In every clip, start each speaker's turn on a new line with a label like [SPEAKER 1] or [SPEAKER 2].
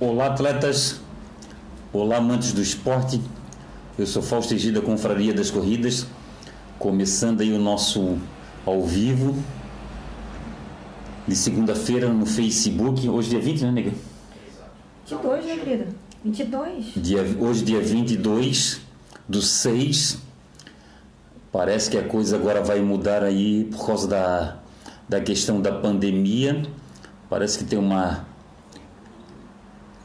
[SPEAKER 1] Olá, atletas. Olá, amantes do esporte. Eu sou Fausto Egida, Confraria das Corridas. Começando aí o nosso ao vivo de segunda-feira no Facebook. Hoje, dia 20, né, nega?
[SPEAKER 2] 22, né, querida? 22.
[SPEAKER 1] Dia, hoje, dia 22 do 6. Parece que a coisa agora vai mudar aí por causa da, da questão da pandemia. Parece que tem uma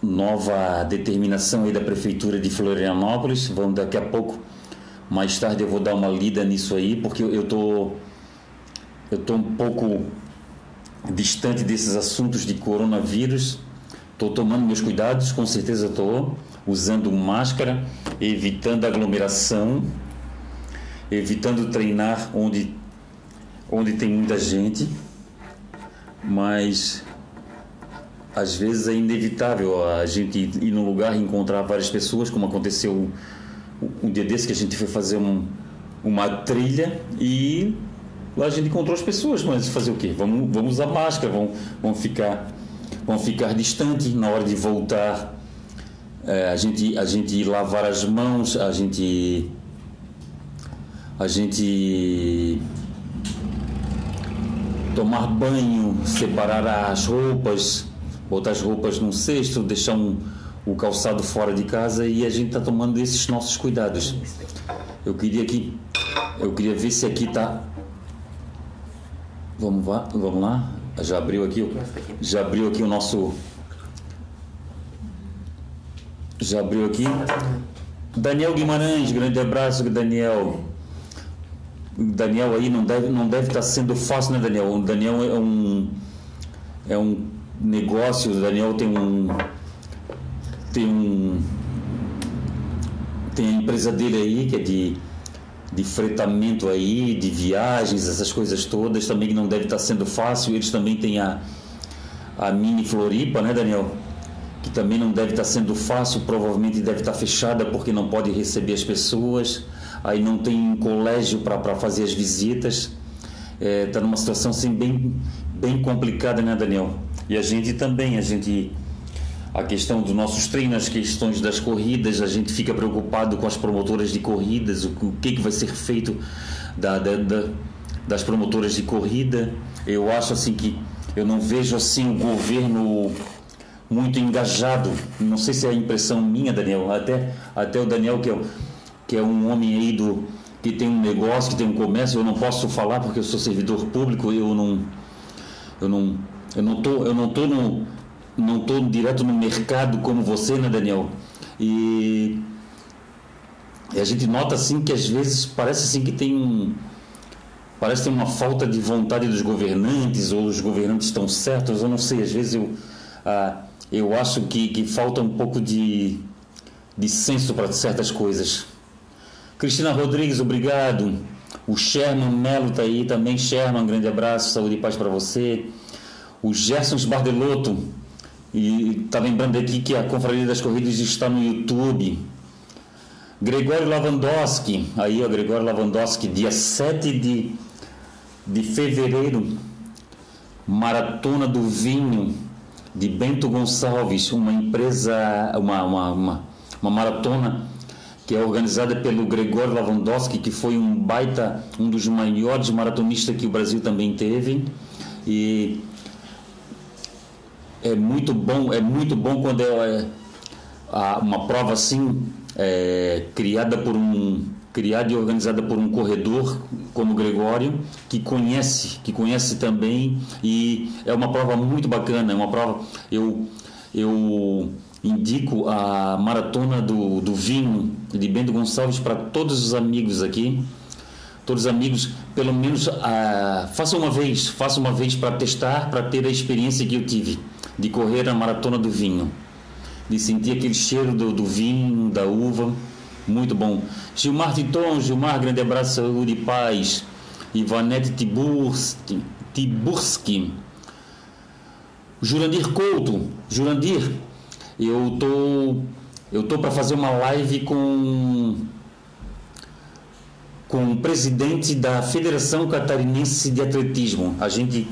[SPEAKER 1] nova determinação aí da prefeitura de Florianópolis. Vamos daqui a pouco, mais tarde eu vou dar uma lida nisso aí, porque eu tô eu tô um pouco distante desses assuntos de coronavírus. Estou tomando meus cuidados, com certeza estou usando máscara, evitando aglomeração, evitando treinar onde onde tem muita gente, mas às vezes é inevitável a gente ir num lugar e encontrar várias pessoas, como aconteceu um dia desse que a gente foi fazer um, uma trilha e lá a gente encontrou as pessoas, mas fazer o quê? Vamos, vamos usar máscara, vamos, vamos, ficar, vamos ficar distante na hora de voltar. É, a, gente, a gente lavar as mãos, a gente. A gente tomar banho, separar as roupas, botar as roupas num cesto, deixar um, o calçado fora de casa e a gente está tomando esses nossos cuidados. Eu queria que eu queria ver se aqui está Vamos lá, vamos lá. Já abriu aqui, já abriu aqui o nosso já abriu aqui. Daniel Guimarães, grande abraço, Daniel. Daniel aí não deve não deve estar sendo fácil, né, Daniel? O Daniel é um é um negócio, o Daniel tem um tem um tem a empresa dele aí que é de de fretamento aí, de viagens, essas coisas todas, também não deve estar sendo fácil. Eles também têm a, a mini Floripa, né, Daniel? Que também não deve estar sendo fácil, provavelmente deve estar fechada porque não pode receber as pessoas, aí não tem um colégio para fazer as visitas. Está é, tá numa situação assim, bem, bem complicada, né, Daniel? E a gente também, a gente a questão dos nossos treinos, as questões das corridas, a gente fica preocupado com as promotoras de corridas, o, que, que vai ser feito da, da, da, das promotoras de corrida. Eu acho assim que eu não vejo assim o governo muito engajado. Não sei se é a impressão minha, Daniel. Até, até o Daniel que é, que é um homem aí do que tem um negócio, que tem um comércio. Eu não posso falar porque eu sou servidor público. Eu não, eu não, eu não tô, eu não tô no não estou direto no mercado como você, né, Daniel? E, e, a gente nota assim que às vezes parece assim que tem um parece tem uma falta de vontade dos governantes ou os governantes estão certos, eu não sei, às vezes eu ah, eu acho que, que falta um pouco de, de senso para certas coisas. Cristina Rodrigues, obrigado. O Sherman Melo está aí também. Sherman, grande abraço, saúde e paz para você. O Gerson Bardelotto, e está lembrando aqui que a Confraria das Corridas está no YouTube. Gregório Lavandowski, aí o Gregório Lavandowski, dia 7 de, de fevereiro, Maratona do Vinho de Bento Gonçalves, uma empresa, uma, uma, uma, uma maratona que é organizada pelo Gregório Lavandowski, que foi um baita, um dos maiores maratonistas que o Brasil também teve. E é muito bom, é muito bom quando é, é uma prova assim é, criada por um criada e organizada por um corredor como o Gregório que conhece que conhece também e é uma prova muito bacana é uma prova eu eu indico a maratona do, do vinho de Bento Gonçalves para todos os amigos aqui. Todos os amigos pelo menos a, faça uma vez faça uma vez para testar para ter a experiência que eu tive de correr a maratona do vinho, de sentir aquele cheiro do, do vinho, da uva, muito bom. Gilmar Titon, Gilmar, grande abraço, saúde e paz. Ivanete Tiburski, Tiburski. Jurandir Couto, Jurandir, eu tô, eu tô para fazer uma live com com o presidente da Federação Catarinense de Atletismo. A gente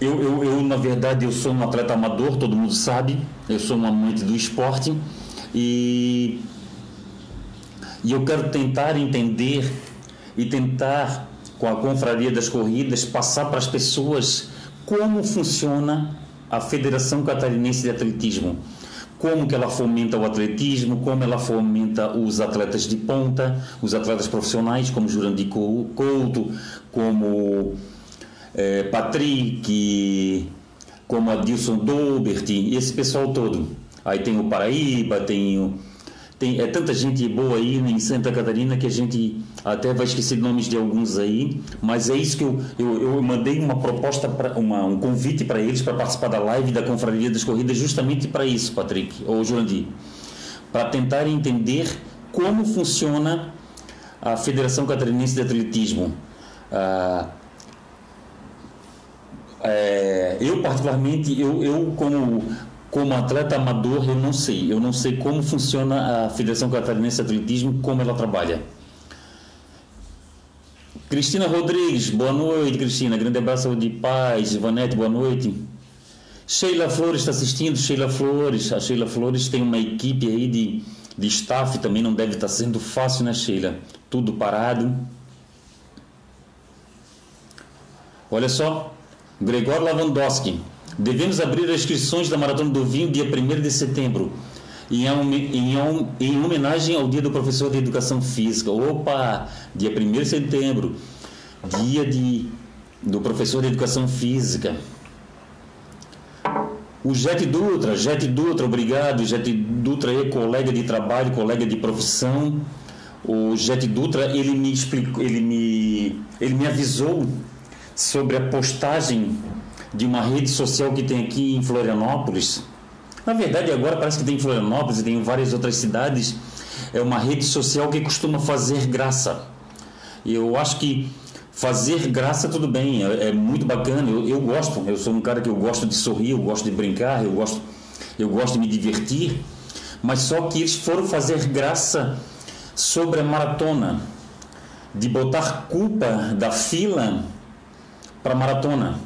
[SPEAKER 1] eu, eu, eu, na verdade, eu sou um atleta amador, todo mundo sabe. Eu sou um amante do esporte e, e eu quero tentar entender e tentar, com a confraria das corridas, passar para as pessoas como funciona a Federação Catarinense de Atletismo como que ela fomenta o atletismo, como ela fomenta os atletas de ponta, os atletas profissionais, como Jurandir Couto, como é, Patrick, como Adilson Dobert, esse pessoal todo. Aí tem o Paraíba, tem o tem é tanta gente boa aí em Santa Catarina que a gente até vai esquecer nomes de alguns aí, mas é isso que eu, eu, eu mandei uma proposta, pra, uma, um convite para eles para participar da live da Confraria das Corridas, justamente para isso, Patrick, ou Jurandir, para tentar entender como funciona a Federação Catarinense de Atletismo. Ah, é, eu particularmente, eu, eu como como atleta amador, eu não sei. Eu não sei como funciona a Federação Catarinense de Atletismo, como ela trabalha. Cristina Rodrigues, boa noite, Cristina. Grande abraço de paz. Ivanete, boa noite. Sheila Flores está assistindo. Sheila Flores. A Sheila Flores tem uma equipe aí de, de staff, também não deve estar sendo fácil, né, Sheila? Tudo parado. Olha só, Gregor Lavandowski. Devemos abrir as inscrições da Maratona do Vinho dia 1 de setembro, em, em, em homenagem ao Dia do Professor de Educação Física. Opa! Dia 1 de setembro, dia de, do Professor de Educação Física. O Jet Dutra, Jet Dutra, obrigado. Jet Dutra é colega de trabalho, colega de profissão. O Jet Dutra, ele me explicou, ele me, ele me avisou sobre a postagem de uma rede social que tem aqui em Florianópolis. Na verdade, agora parece que tem em Florianópolis e tem em várias outras cidades. É uma rede social que costuma fazer graça. E eu acho que fazer graça tudo bem, é, é muito bacana. Eu, eu, gosto, eu sou um cara que eu gosto de sorrir, eu gosto de brincar, eu gosto, eu gosto de me divertir. Mas só que eles foram fazer graça sobre a maratona, de botar culpa da fila para maratona.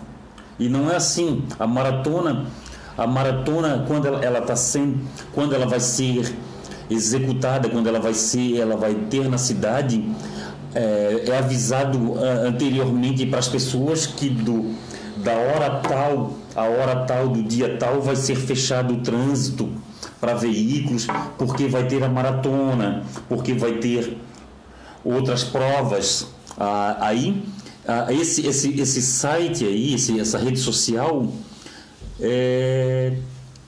[SPEAKER 1] E não é assim. A maratona, a maratona quando ela está sendo, quando ela vai ser executada, quando ela vai ser, ela vai ter na cidade, é, é avisado uh, anteriormente para as pessoas que do da hora tal, a hora tal do dia tal vai ser fechado o trânsito para veículos, porque vai ter a maratona, porque vai ter outras provas. Ah, aí ah, esse, esse, esse site aí, esse, essa rede social, é,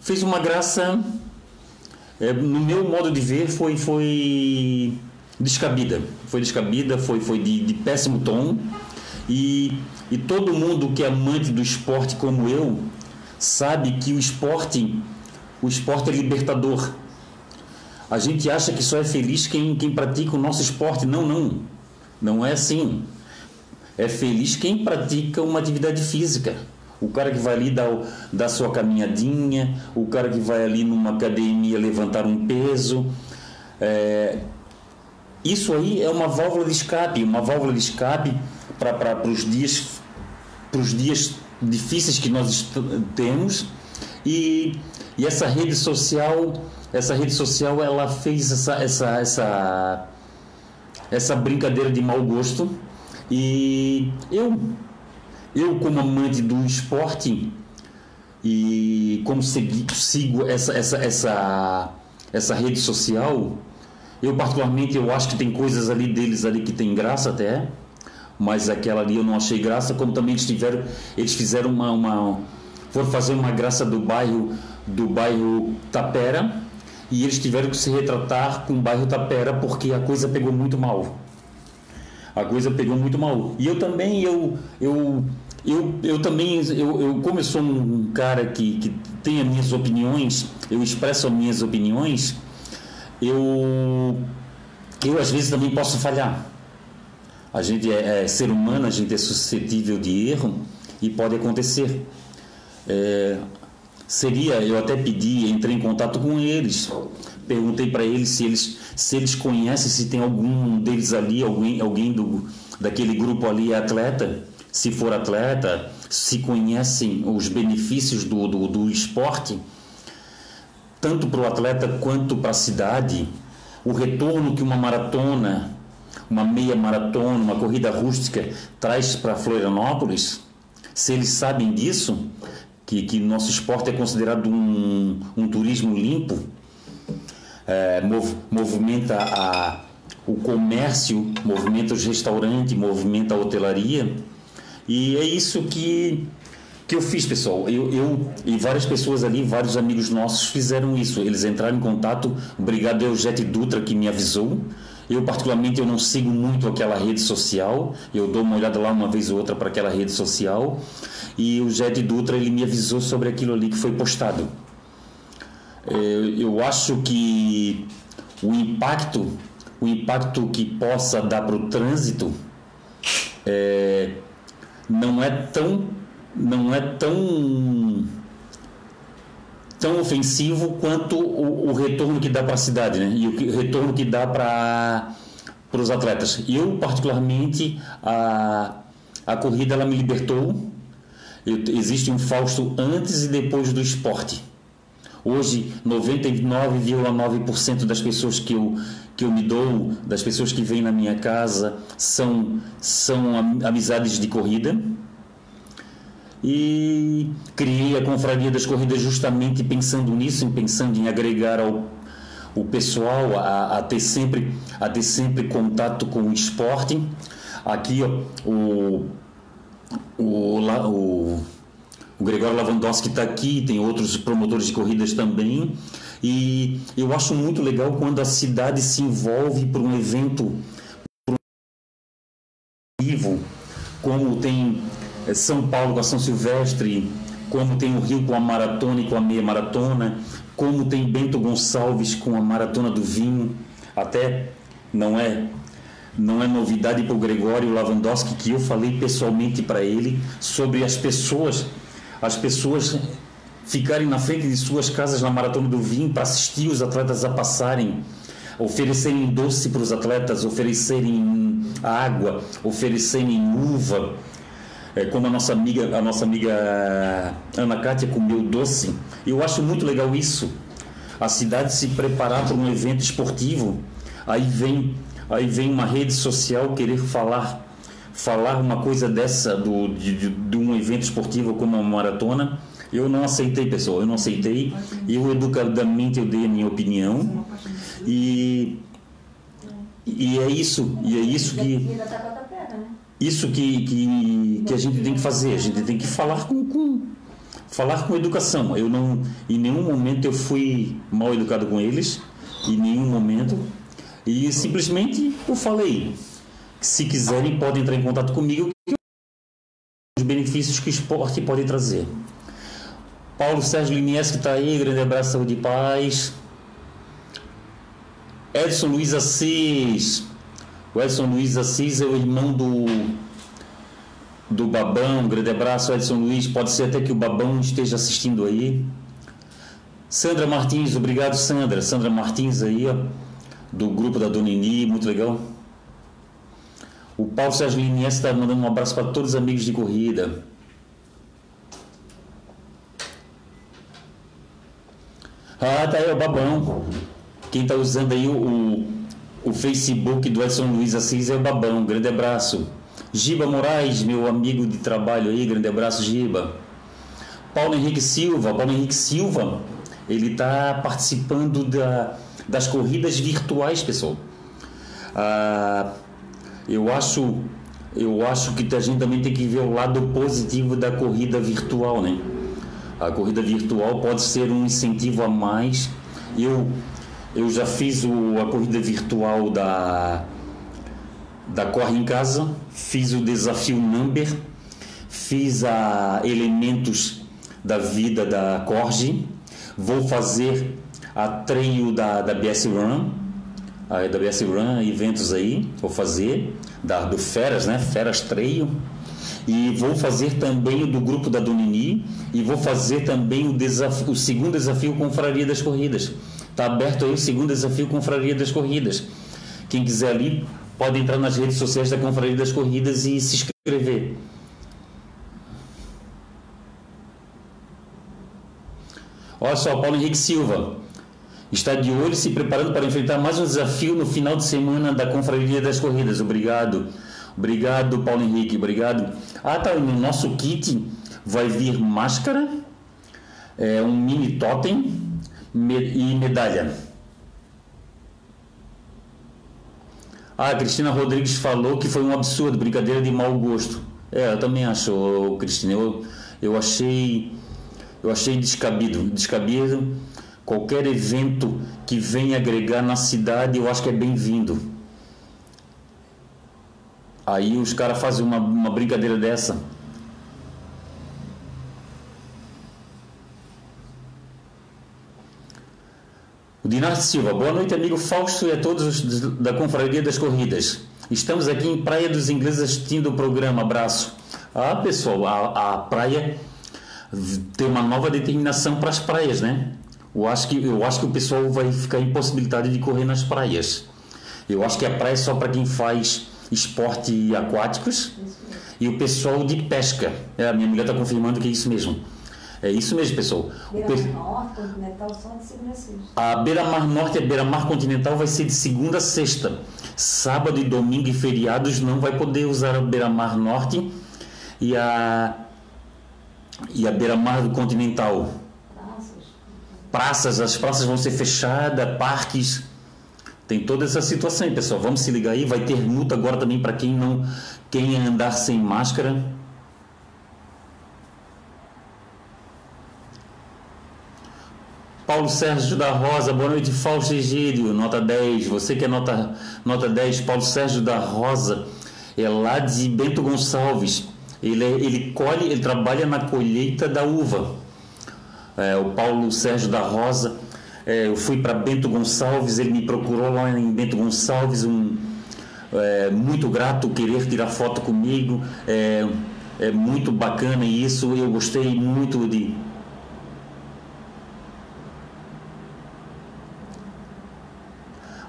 [SPEAKER 1] fez uma graça, é, no meu modo de ver, foi, foi descabida. Foi descabida, foi, foi de, de péssimo tom. E, e todo mundo que é amante do esporte como eu sabe que o esporte, o esporte é libertador. A gente acha que só é feliz quem, quem pratica o nosso esporte. Não, não. Não é assim. É feliz quem pratica uma atividade física. O cara que vai ali dar, dar sua caminhadinha, o cara que vai ali numa academia levantar um peso. É, isso aí é uma válvula de escape, uma válvula de escape para os dias, os dias difíceis que nós temos. E, e essa rede social, essa rede social, ela fez essa, essa, essa, essa brincadeira de mau gosto e eu, eu como amante do esporte e como segui, sigo essa, essa, essa, essa rede social, eu particularmente eu acho que tem coisas ali deles ali que tem graça até, mas aquela ali eu não achei graça, como também eles tiveram, eles fizeram uma, uma foram fazer uma graça do bairro do bairro Tapera e eles tiveram que se retratar com o bairro Tapera porque a coisa pegou muito mal a coisa pegou muito mal. E eu também, eu, eu, eu, eu também, eu, eu como eu sou um cara que, que tem as minhas opiniões, eu expresso as minhas opiniões, eu, eu às vezes também posso falhar. A gente é, é ser humano, a gente é suscetível de erro e pode acontecer. É, seria, eu até pedi, entrei em contato com eles, perguntei para eles se eles se eles conhecem, se tem algum deles ali, alguém, alguém do, daquele grupo ali é atleta, se for atleta, se conhecem os benefícios do, do, do esporte, tanto para o atleta quanto para a cidade, o retorno que uma maratona, uma meia maratona, uma corrida rústica traz para Florianópolis, se eles sabem disso, que, que nosso esporte é considerado um, um turismo limpo, é, mov, movimenta a, o comércio, movimenta os restaurantes, movimenta a hotelaria. E é isso que, que eu fiz, pessoal. Eu, eu e várias pessoas ali, vários amigos nossos fizeram isso. Eles entraram em contato. Obrigado ao Jet Dutra que me avisou. Eu, particularmente, eu não sigo muito aquela rede social. Eu dou uma olhada lá uma vez ou outra para aquela rede social. E o Jet Dutra, ele me avisou sobre aquilo ali que foi postado. Eu acho que o impacto, o impacto que possa dar para o trânsito é, não é tão, não é tão tão ofensivo quanto o, o retorno que dá para a cidade, né? E o retorno que dá para para os atletas. Eu particularmente a a corrida ela me libertou. Eu, existe um Fausto antes e depois do esporte. Hoje, 99,9% das pessoas que eu, que eu me dou, das pessoas que vêm na minha casa, são, são amizades de corrida. E criei a Confraria das Corridas justamente pensando nisso, pensando em agregar ao, o pessoal a, a, ter sempre, a ter sempre contato com o esporte. Aqui ó, o, o, o o Gregório Lavandowski está aqui, tem outros promotores de corridas também. E eu acho muito legal quando a cidade se envolve por um evento vivo, como tem eh, São Paulo com a São Silvestre, como tem o Rio com a maratona e com a meia maratona, como tem Bento Gonçalves com a maratona do vinho. Até não é não é novidade para o Gregório Lavandowski que eu falei pessoalmente para ele sobre as pessoas as pessoas ficarem na frente de suas casas na maratona do vinho para assistir os atletas a passarem, oferecerem doce para os atletas, oferecerem água, oferecerem uva, é, como a nossa amiga, a nossa amiga Ana Cátia comeu doce. Eu acho muito legal isso. A cidade se preparar para um evento esportivo, aí vem, aí vem uma rede social querer falar falar uma coisa dessa do, de, de, de um evento esportivo como uma maratona, eu não aceitei, pessoal, eu não aceitei. Eu educadamente eu dei a minha opinião e e é isso, e é isso que isso que, que, que a gente tem que fazer, a gente tem que falar com, com falar com educação. Eu não em nenhum momento eu fui mal educado com eles, em nenhum momento. E simplesmente eu falei, se quiserem, podem entrar em contato comigo. Os benefícios que o esporte pode trazer. Paulo Sérgio Liniers, que está aí, grande abraço, saúde e paz. Edson Luiz Assis. O Edson Luiz Assis é o irmão do, do Babão. Grande abraço, Edson Luiz. Pode ser até que o Babão esteja assistindo aí. Sandra Martins, obrigado, Sandra. Sandra Martins aí, ó, do grupo da Donini, muito legal. O Paulo Sérgio Liniers está mandando um abraço para todos os amigos de corrida. Ah, tá aí o Babão. Quem está usando aí o, o Facebook do Edson Luiz Assis é o Babão. Grande abraço. Giba Moraes, meu amigo de trabalho aí, grande abraço, Giba. Paulo Henrique Silva, Paulo Henrique Silva, ele está participando da, das corridas virtuais, pessoal. Ah, eu acho, eu acho que a gente também tem que ver o lado positivo da corrida virtual, né? A corrida virtual pode ser um incentivo a mais. Eu, eu já fiz o, a corrida virtual da, da Corre em Casa, fiz o desafio Number, fiz a Elementos da Vida da Corge, vou fazer a treino da, da BS Run, a AWS Run eventos aí, vou fazer, da, do Feras, né? Feras Trail. E vou fazer também o do grupo da Donini e vou fazer também o, desafio, o segundo desafio com Confraria das Corridas. Está aberto aí o segundo desafio com Confraria das Corridas. Quem quiser ali pode entrar nas redes sociais da Confraria das Corridas e se inscrever. Olha só, Paulo Henrique Silva está de olho se preparando para enfrentar mais um desafio no final de semana da Confraria das Corridas. Obrigado. Obrigado, Paulo Henrique. Obrigado. Ah, tá. No nosso kit vai vir máscara, é, um mini totem e medalha. Ah, a Cristina Rodrigues falou que foi um absurdo, brincadeira de mau gosto. É, eu também acho, Cristina. Eu, eu achei eu achei descabido, descabido. Qualquer evento que venha agregar na cidade, eu acho que é bem-vindo. Aí os caras fazem uma, uma brincadeira dessa. O Dinarte Silva, boa noite, amigo Fausto e a todos da Confraria das Corridas. Estamos aqui em Praia dos Ingleses assistindo o programa. Abraço. Ah, pessoal, a, a praia tem uma nova determinação para as praias, né? Eu acho, que, eu acho que o pessoal vai ficar impossibilitado de correr nas praias. Eu acho que a praia é só para quem faz esporte aquáticos e o pessoal de pesca. É, a minha mulher está confirmando que é isso mesmo. É isso mesmo, pessoal. Beira-Mar Continental só de segunda a sexta. A Beira-Mar Norte e a Beira-Mar Continental vai ser de segunda a sexta. Sábado e domingo e feriados não vai poder usar a Beira-Mar Norte e a e a Beira-Mar do Continental. Praças. As praças vão ser fechadas, parques. Tem toda essa situação aí, pessoal. Vamos se ligar aí. Vai ter multa agora também para quem não quem andar sem máscara. Paulo Sérgio da Rosa, boa noite, Fausto Egídio, nota 10. Você que é nota, nota 10, Paulo Sérgio da Rosa, é lá de Bento Gonçalves. Ele, é, ele colhe, ele trabalha na colheita da uva. É, o Paulo Sérgio da Rosa, é, eu fui para Bento Gonçalves, ele me procurou lá em Bento Gonçalves, um, é, muito grato querer tirar foto comigo. É, é muito bacana isso, eu gostei muito de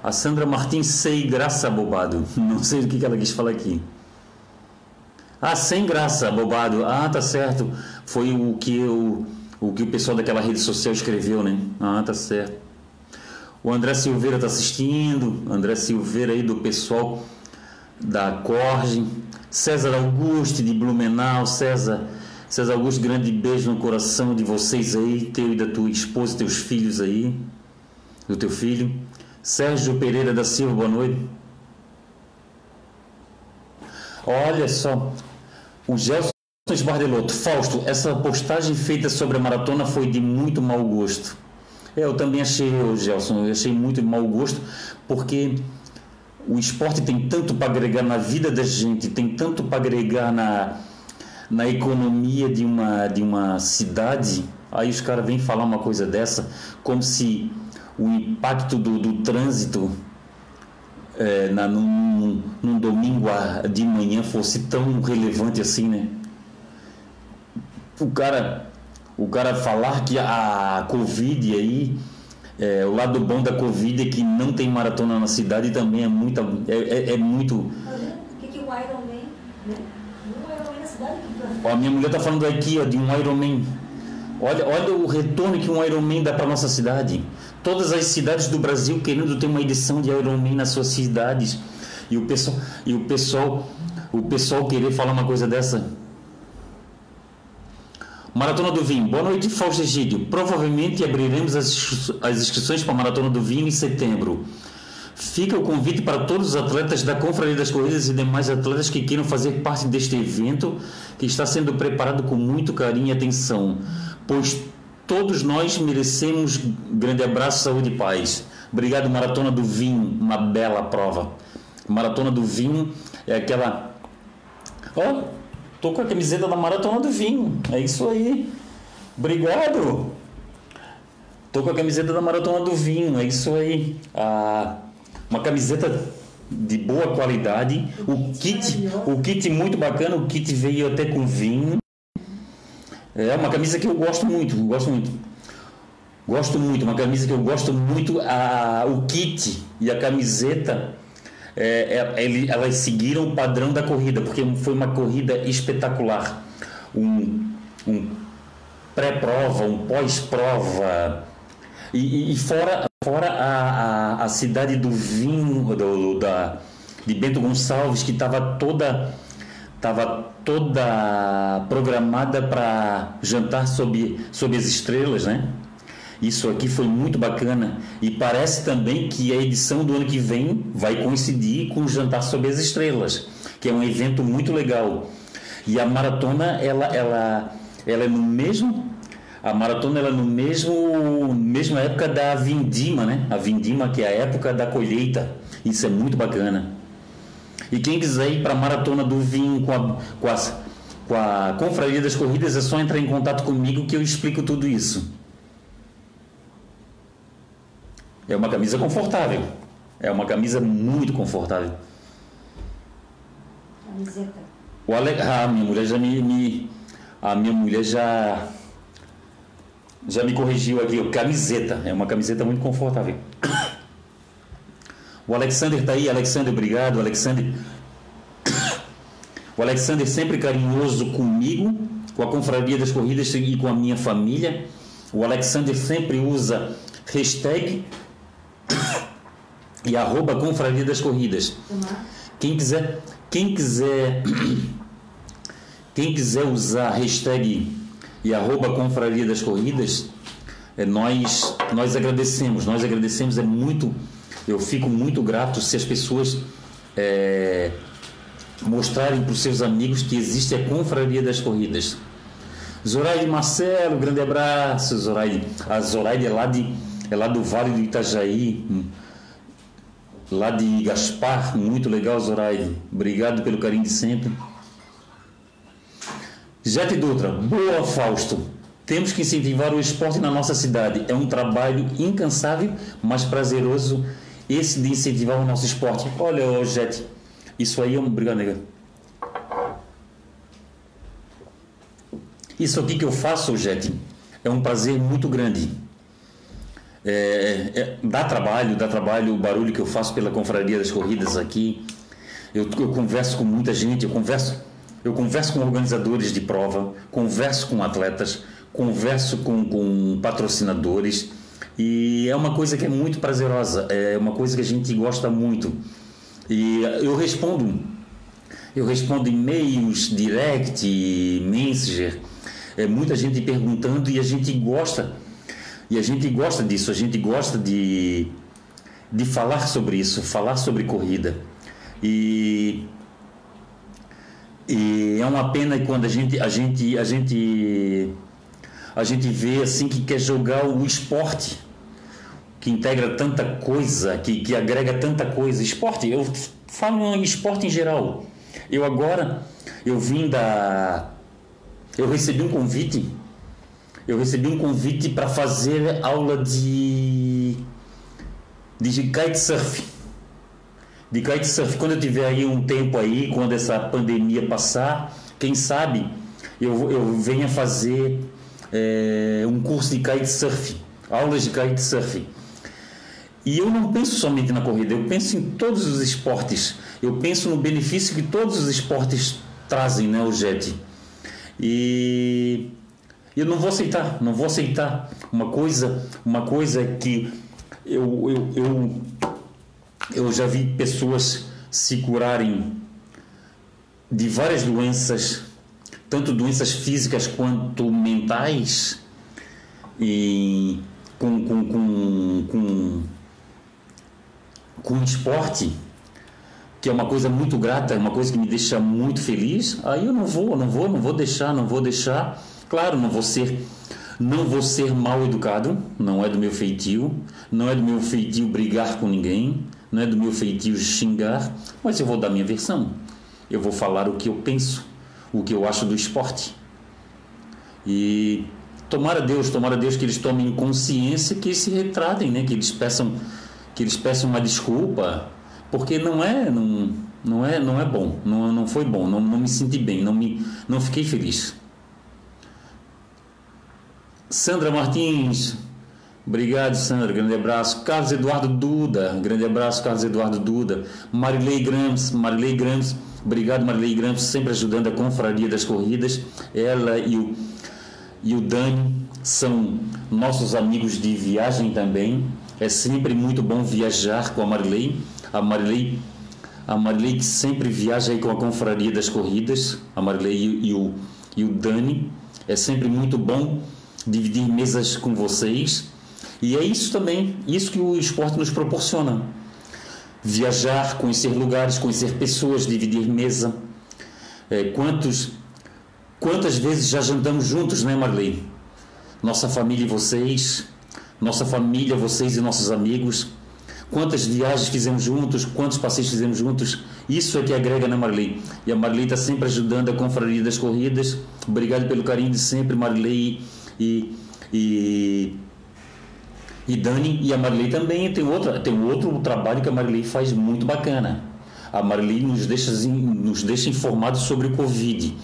[SPEAKER 1] A Sandra Martins, sei graça, bobado. Não sei o que ela quis falar aqui. Ah, sem graça, bobado. Ah, tá certo. Foi o que eu, o que o pessoal daquela rede social escreveu, né? Ah, tá certo. O André Silveira está assistindo. André Silveira aí do pessoal da Corge. César Augusto de Blumenau. César, César Augusto, grande beijo no coração de vocês aí, teu e da tua esposa, teus filhos aí, do teu filho. Sérgio Pereira da Silva, boa noite. Olha só, o Gelson Esbardelotto, Fausto, essa postagem feita sobre a maratona foi de muito mau gosto. Eu também achei, Gelson, eu achei muito de mau gosto, porque o esporte tem tanto para agregar na vida da gente, tem tanto para agregar na, na economia de uma, de uma cidade. Aí os caras vêm falar uma coisa dessa, como se o impacto do, do trânsito é, na, num, num, domingo de manhã fosse tão relevante assim, né? O cara, o cara falar que a Covid aí, é, o lado bom da Covid é que não tem maratona na cidade também é, muita, é, é, é muito. O que, que o Ironman, né? Um Ironman na cidade que... A minha mulher tá falando aqui ó, de um Ironman. Olha, olha o retorno que um Ironman dá para nossa cidade todas as cidades do Brasil querendo ter uma edição de Ironman nas suas cidades. E o pessoal, e o pessoal, o pessoal querer falar uma coisa dessa. Maratona do Vinho. Boa noite, Fausto Egídio. Provavelmente abriremos as, inscrições para a Maratona do Vinho em setembro. Fica o convite para todos os atletas da Confraria das Corridas e demais atletas que queiram fazer parte deste evento que está sendo preparado com muito carinho e atenção, pois Todos nós merecemos grande abraço, saúde e paz. Obrigado, Maratona do Vinho, uma bela prova. Maratona do Vinho é aquela. Oh, tô com a camiseta da Maratona do Vinho. É isso aí. Obrigado. Tô com a camiseta da Maratona do Vinho. É isso aí. Ah, uma camiseta de boa qualidade. O kit, o kit muito bacana. O kit veio até com vinho. É uma camisa que eu gosto muito, gosto muito. Gosto muito, uma camisa que eu gosto muito, a, o kit e a camiseta, é, é, ele, elas seguiram o padrão da corrida, porque foi uma corrida espetacular. Um, um, pré-prova, um pós-prova. E, e, fora, fora a, a, a, cidade do vinho, do, da, de Bento Gonçalves, que estava toda estava toda programada para jantar sob, sob as estrelas, né? Isso aqui foi muito bacana e parece também que a edição do ano que vem vai coincidir com o Jantar sob as Estrelas, que é um evento muito legal. E a maratona ela ela ela é no mesmo a maratona é no mesmo mesma época da vindima, né? A vindima que é a época da colheita. Isso é muito bacana. E quem quiser ir para a Maratona do Vinho com a, com, a, com a Confraria das Corridas, é só entrar em contato comigo que eu explico tudo isso. É uma camisa confortável. É uma camisa muito confortável.
[SPEAKER 2] Camiseta.
[SPEAKER 1] O Ale... Ah, minha mulher já me, me, A minha mulher já. Já me corrigiu aqui. Camiseta. É uma camiseta muito confortável. O Alexander está aí, Alexander, obrigado. Alexander. O Alexander sempre carinhoso comigo, com a Confraria das Corridas e com a minha família. O Alexander sempre usa hashtag e arroba Confraria das Corridas. Quem quiser, quem quiser, quem quiser usar hashtag e arroba Confraria das Corridas, é, nós, nós agradecemos, nós agradecemos, é muito eu fico muito grato se as pessoas é, mostrarem para os seus amigos que existe a confraria das corridas. Zoraide Marcelo, grande abraço, Zoraide. A Zoraide é lá, de, é lá do Vale do Itajaí, lá de Gaspar, muito legal, Zoraide. Obrigado pelo carinho de sempre. Jete Dutra, boa Fausto. Temos que incentivar o esporte na nossa cidade. É um trabalho incansável, mas prazeroso esse de incentivar o nosso esporte. Olha, Jet, isso aí é um. Obrigado, nega. Isso aqui que eu faço, Jet, é um prazer muito grande. É, é, dá trabalho, dá trabalho o barulho que eu faço pela confraria das corridas aqui. Eu, eu converso com muita gente, eu converso, eu converso com organizadores de prova, converso com atletas, converso com, com patrocinadores e é uma coisa que é muito prazerosa, é uma coisa que a gente gosta muito. E eu respondo, eu respondo e-mails, direct, messenger, é muita gente perguntando e a gente gosta. E a gente gosta disso, a gente gosta de, de falar sobre isso, falar sobre corrida. E, e é uma pena quando a gente, a gente, a gente, a gente vê assim que quer jogar o esporte que integra tanta coisa, que, que agrega tanta coisa. Esporte, eu falo em esporte em geral. Eu agora, eu vim da. Eu recebi um convite. Eu recebi um convite para fazer aula de. de kitesurf. De kitesurf. Quando eu tiver aí um tempo aí, quando essa pandemia passar, quem sabe eu, eu venha fazer é, um curso de kitesurf. Aulas de kitesurf e eu não penso somente na corrida, eu penso em todos os esportes. Eu penso no benefício que todos os esportes trazem, né, o JET. E eu não vou aceitar, não vou aceitar uma coisa, uma coisa que eu, eu, eu, eu já vi pessoas se curarem de várias doenças, tanto doenças físicas quanto mentais, e com, com, com, com com esporte, que é uma coisa muito grata, é uma coisa que me deixa muito feliz, aí eu não vou, não vou, não vou deixar, não vou deixar. Claro, não vou ser não vou ser mal educado, não é do meu feitio, não é do meu feitio brigar com ninguém, não é do meu feitio xingar, mas eu vou dar minha versão. Eu vou falar o que eu penso, o que eu acho do esporte. E tomara Deus, tomara Deus que eles tomem consciência, que se retratem, né? que eles peçam que eles peçam uma desculpa, porque não é, não, não é, não é bom, não, não foi bom, não, não me senti bem, não me, não fiquei feliz. Sandra Martins, obrigado Sandra, grande abraço. Carlos Eduardo Duda, grande abraço Carlos Eduardo Duda. Marilei Grams, Marilei Grams, obrigado Marilei Grams, sempre ajudando a confraria das corridas. Ela e o e o Dani são nossos amigos de viagem também. É sempre muito bom viajar com a Marilei. A Marilei, a Marilei que sempre viaja aí com a confraria das corridas. A Marilei e, e, o, e o Dani. É sempre muito bom dividir mesas com vocês. E é isso também, isso que o esporte nos proporciona. Viajar, conhecer lugares, conhecer pessoas, dividir mesa. É, quantos, quantas vezes já jantamos juntos, né, Marley? Nossa família e vocês, nossa família, vocês e nossos amigos. Quantas viagens fizemos juntos, quantos passeios fizemos juntos. Isso é que agrega, né, Marley? E a Marley está sempre ajudando a Confraria das Corridas. Obrigado pelo carinho de sempre, Marley. E, e e Dani e a Marilei também tem outra, tem outro trabalho que a Marilei faz muito bacana. A Marilei nos deixa, nos deixa informados sobre o Covid.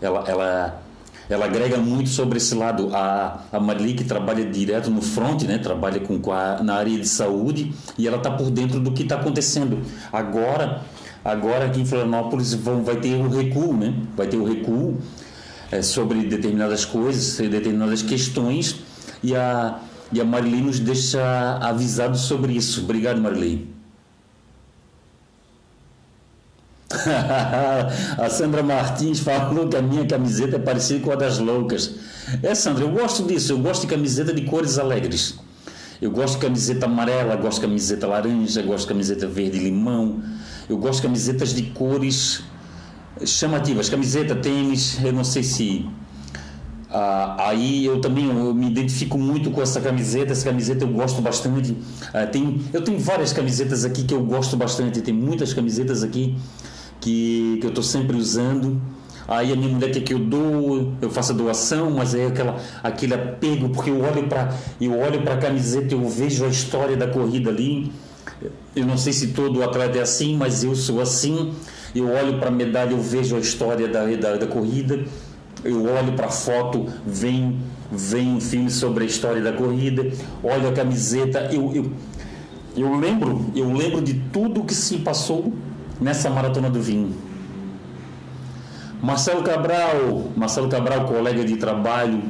[SPEAKER 1] Ela, ela, ela agrega muito sobre esse lado. A, a Marilei que trabalha direto no front, né? trabalha com, a, na área de saúde e ela está por dentro do que está acontecendo. Agora, agora aqui em Florianópolis vão, vai ter o recuo, né? vai ter o recuo é, sobre determinadas coisas, determinadas questões e a e a Marilei nos deixa avisados sobre isso. Obrigado, Marilei. a Sandra Martins falou que a minha camiseta é parecida com a das loucas. É, Sandra, eu gosto disso. Eu gosto de camiseta de cores alegres. Eu gosto de camiseta amarela, gosto de camiseta laranja, gosto de camiseta verde-limão. Eu gosto de camisetas de cores chamativas. Camiseta, tênis, eu não sei se ah, aí eu também eu me identifico muito com essa camiseta. Essa camiseta eu gosto bastante. Ah, tem, eu tenho várias camisetas aqui que eu gosto bastante. Tem muitas camisetas aqui que, que eu estou sempre usando. Aí a minha mulher quer que eu dou, eu faço a doação, mas é aquela, aquele apego, porque eu olho para eu olho para a camiseta, eu vejo a história da corrida ali. Eu não sei se todo atleta é assim, mas eu sou assim. Eu olho para a medalha, eu vejo a história da, da, da corrida eu olho para a foto, vem, vem um filme sobre a história da corrida, olho a camiseta, eu, eu, eu lembro, eu lembro de tudo que se passou nessa maratona do vinho. Marcelo Cabral, Marcelo Cabral, colega de trabalho,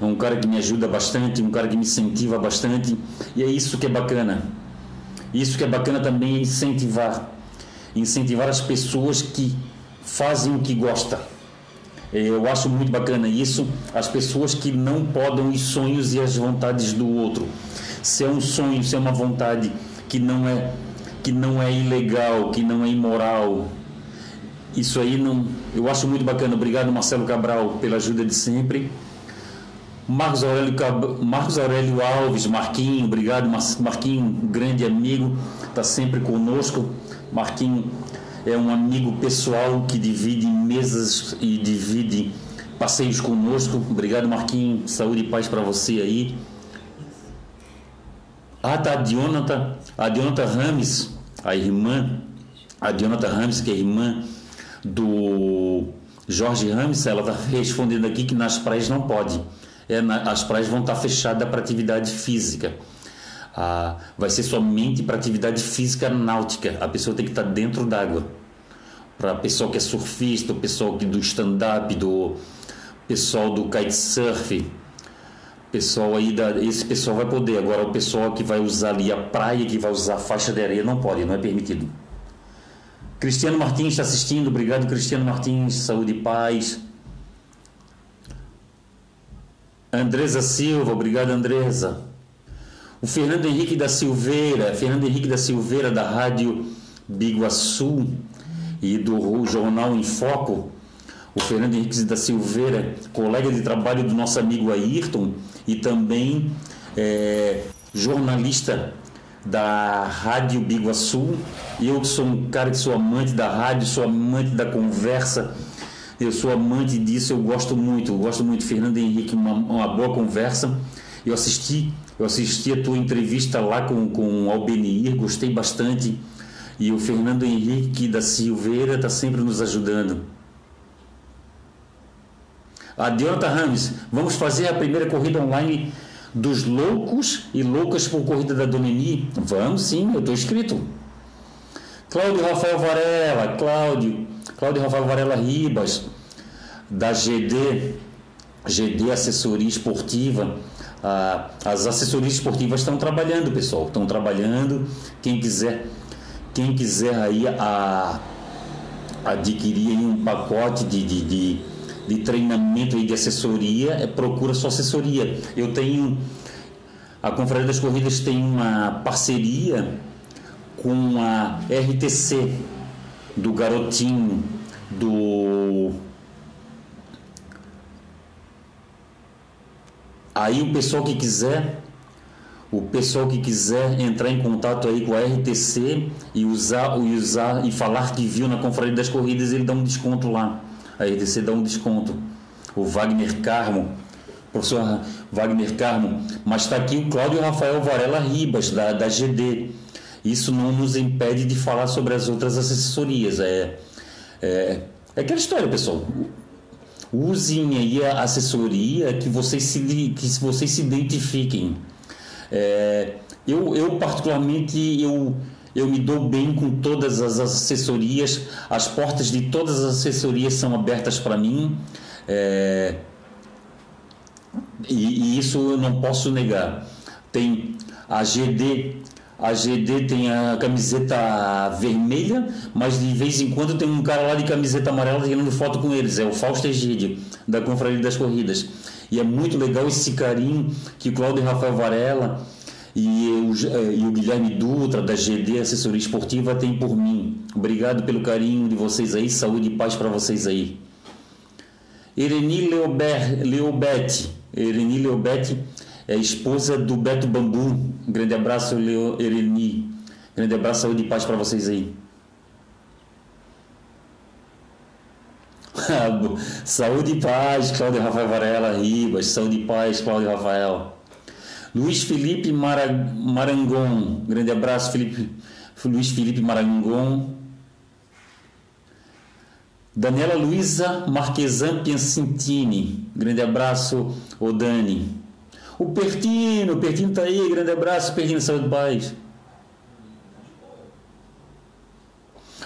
[SPEAKER 1] é um cara que me ajuda bastante, um cara que me incentiva bastante, e é isso que é bacana. Isso que é bacana também é incentivar, incentivar as pessoas que fazem o que gostam eu acho muito bacana isso, as pessoas que não podem os sonhos e as vontades do outro. Se é um sonho, se é uma vontade que não é que não é ilegal, que não é imoral, isso aí não, eu acho muito bacana. Obrigado Marcelo Cabral pela ajuda de sempre. Marcos Aurélio, Marcos Aurélio Alves, Marquinho, obrigado Marquinho, grande amigo, está sempre conosco. Marquinho é um amigo pessoal que divide mesas e divide passeios conosco. Obrigado, Marquinhos. Saúde e paz para você aí. Ah, tá, a Dionata, a Dionata Rames, a irmã, a Dionata Rames, que é irmã do Jorge Rames, ela está respondendo aqui que nas praias não pode. É, na, as praias vão estar tá fechadas para atividade física ah, vai ser somente para atividade física náutica. A pessoa tem que estar dentro d'água. Para pessoal que é surfista, o pessoal que do stand-up, do pessoal do kitesurf, pessoal aí da, esse pessoal vai poder. Agora o pessoal que vai usar ali a praia, que vai usar a faixa de areia, não pode, não é permitido. Cristiano Martins está assistindo, obrigado Cristiano Martins, saúde e paz. Andresa Silva, obrigado Andresa. O Fernando Henrique da Silveira, Fernando Henrique da Silveira da Rádio Biguaçu e do Jornal em Foco, o Fernando Henrique da Silveira, colega de trabalho do nosso amigo Ayrton e também é, jornalista da Rádio Biguaçu. Eu sou um cara que sou amante da rádio, sou amante da conversa, eu sou amante disso, eu gosto muito, eu gosto muito. Fernando Henrique, uma, uma boa conversa. Eu assisti eu assisti a tua entrevista lá com, com o Albenir, gostei bastante. E o Fernando Henrique da Silveira está sempre nos ajudando. A Deonta Rames, vamos fazer a primeira corrida online dos loucos e loucas por corrida da Domini? Vamos sim, eu estou inscrito. Cláudio Rafael Varela, Cláudio, Cláudio Rafael Varela Ribas, da GD GD Assessoria Esportiva. Ah, as assessorias esportivas estão trabalhando, pessoal, estão trabalhando. Quem quiser, quem quiser aí a, adquirir um pacote de, de, de, de treinamento e de assessoria, é, procura sua assessoria. Eu tenho a Confraria das Corridas tem uma parceria com a RTC do garotinho do Aí o pessoal que quiser, o pessoal que quiser entrar em contato aí com a RTC e usar, usar e falar que viu na Confraria das Corridas, ele dá um desconto lá. A RTC dá um desconto. O Wagner Carmo, professor Wagner Carmo, mas está aqui o Cláudio Rafael Varela Ribas, da, da GD. Isso não nos impede de falar sobre as outras assessorias. É, é, é aquela história, pessoal usem aí a assessoria que vocês se, que vocês se identifiquem. É, eu, eu, particularmente, eu, eu me dou bem com todas as assessorias, as portas de todas as assessorias são abertas para mim. É, e, e, isso eu não posso negar. Tem a GD a GD tem a camiseta vermelha, mas de vez em quando tem um cara lá de camiseta amarela tirando foto com eles. É o Fausto Egídio, da Confraria das Corridas. E é muito legal esse carinho que o Cláudio Rafael Varela e o, eh, e o Guilherme Dutra, da GD Assessoria Esportiva, tem por mim. Obrigado pelo carinho de vocês aí. Saúde e paz para vocês aí. Leobert, Leobete. Ereni Leobete é esposa do Beto Bambu. Um grande abraço, Leo Ereni. Grande abraço, saúde e paz para vocês aí. saúde e paz, Cláudio Rafael Varela Ribas. Saúde e paz, Cláudio Rafael. Luiz Felipe Mara, Marangon. Grande abraço, Felipe, Luiz Felipe Marangon. Daniela Luiza Marquesan Piacentini. Grande abraço, Odani. O Pertino, o Pertino tá aí, grande abraço, Pertino, saúde paz.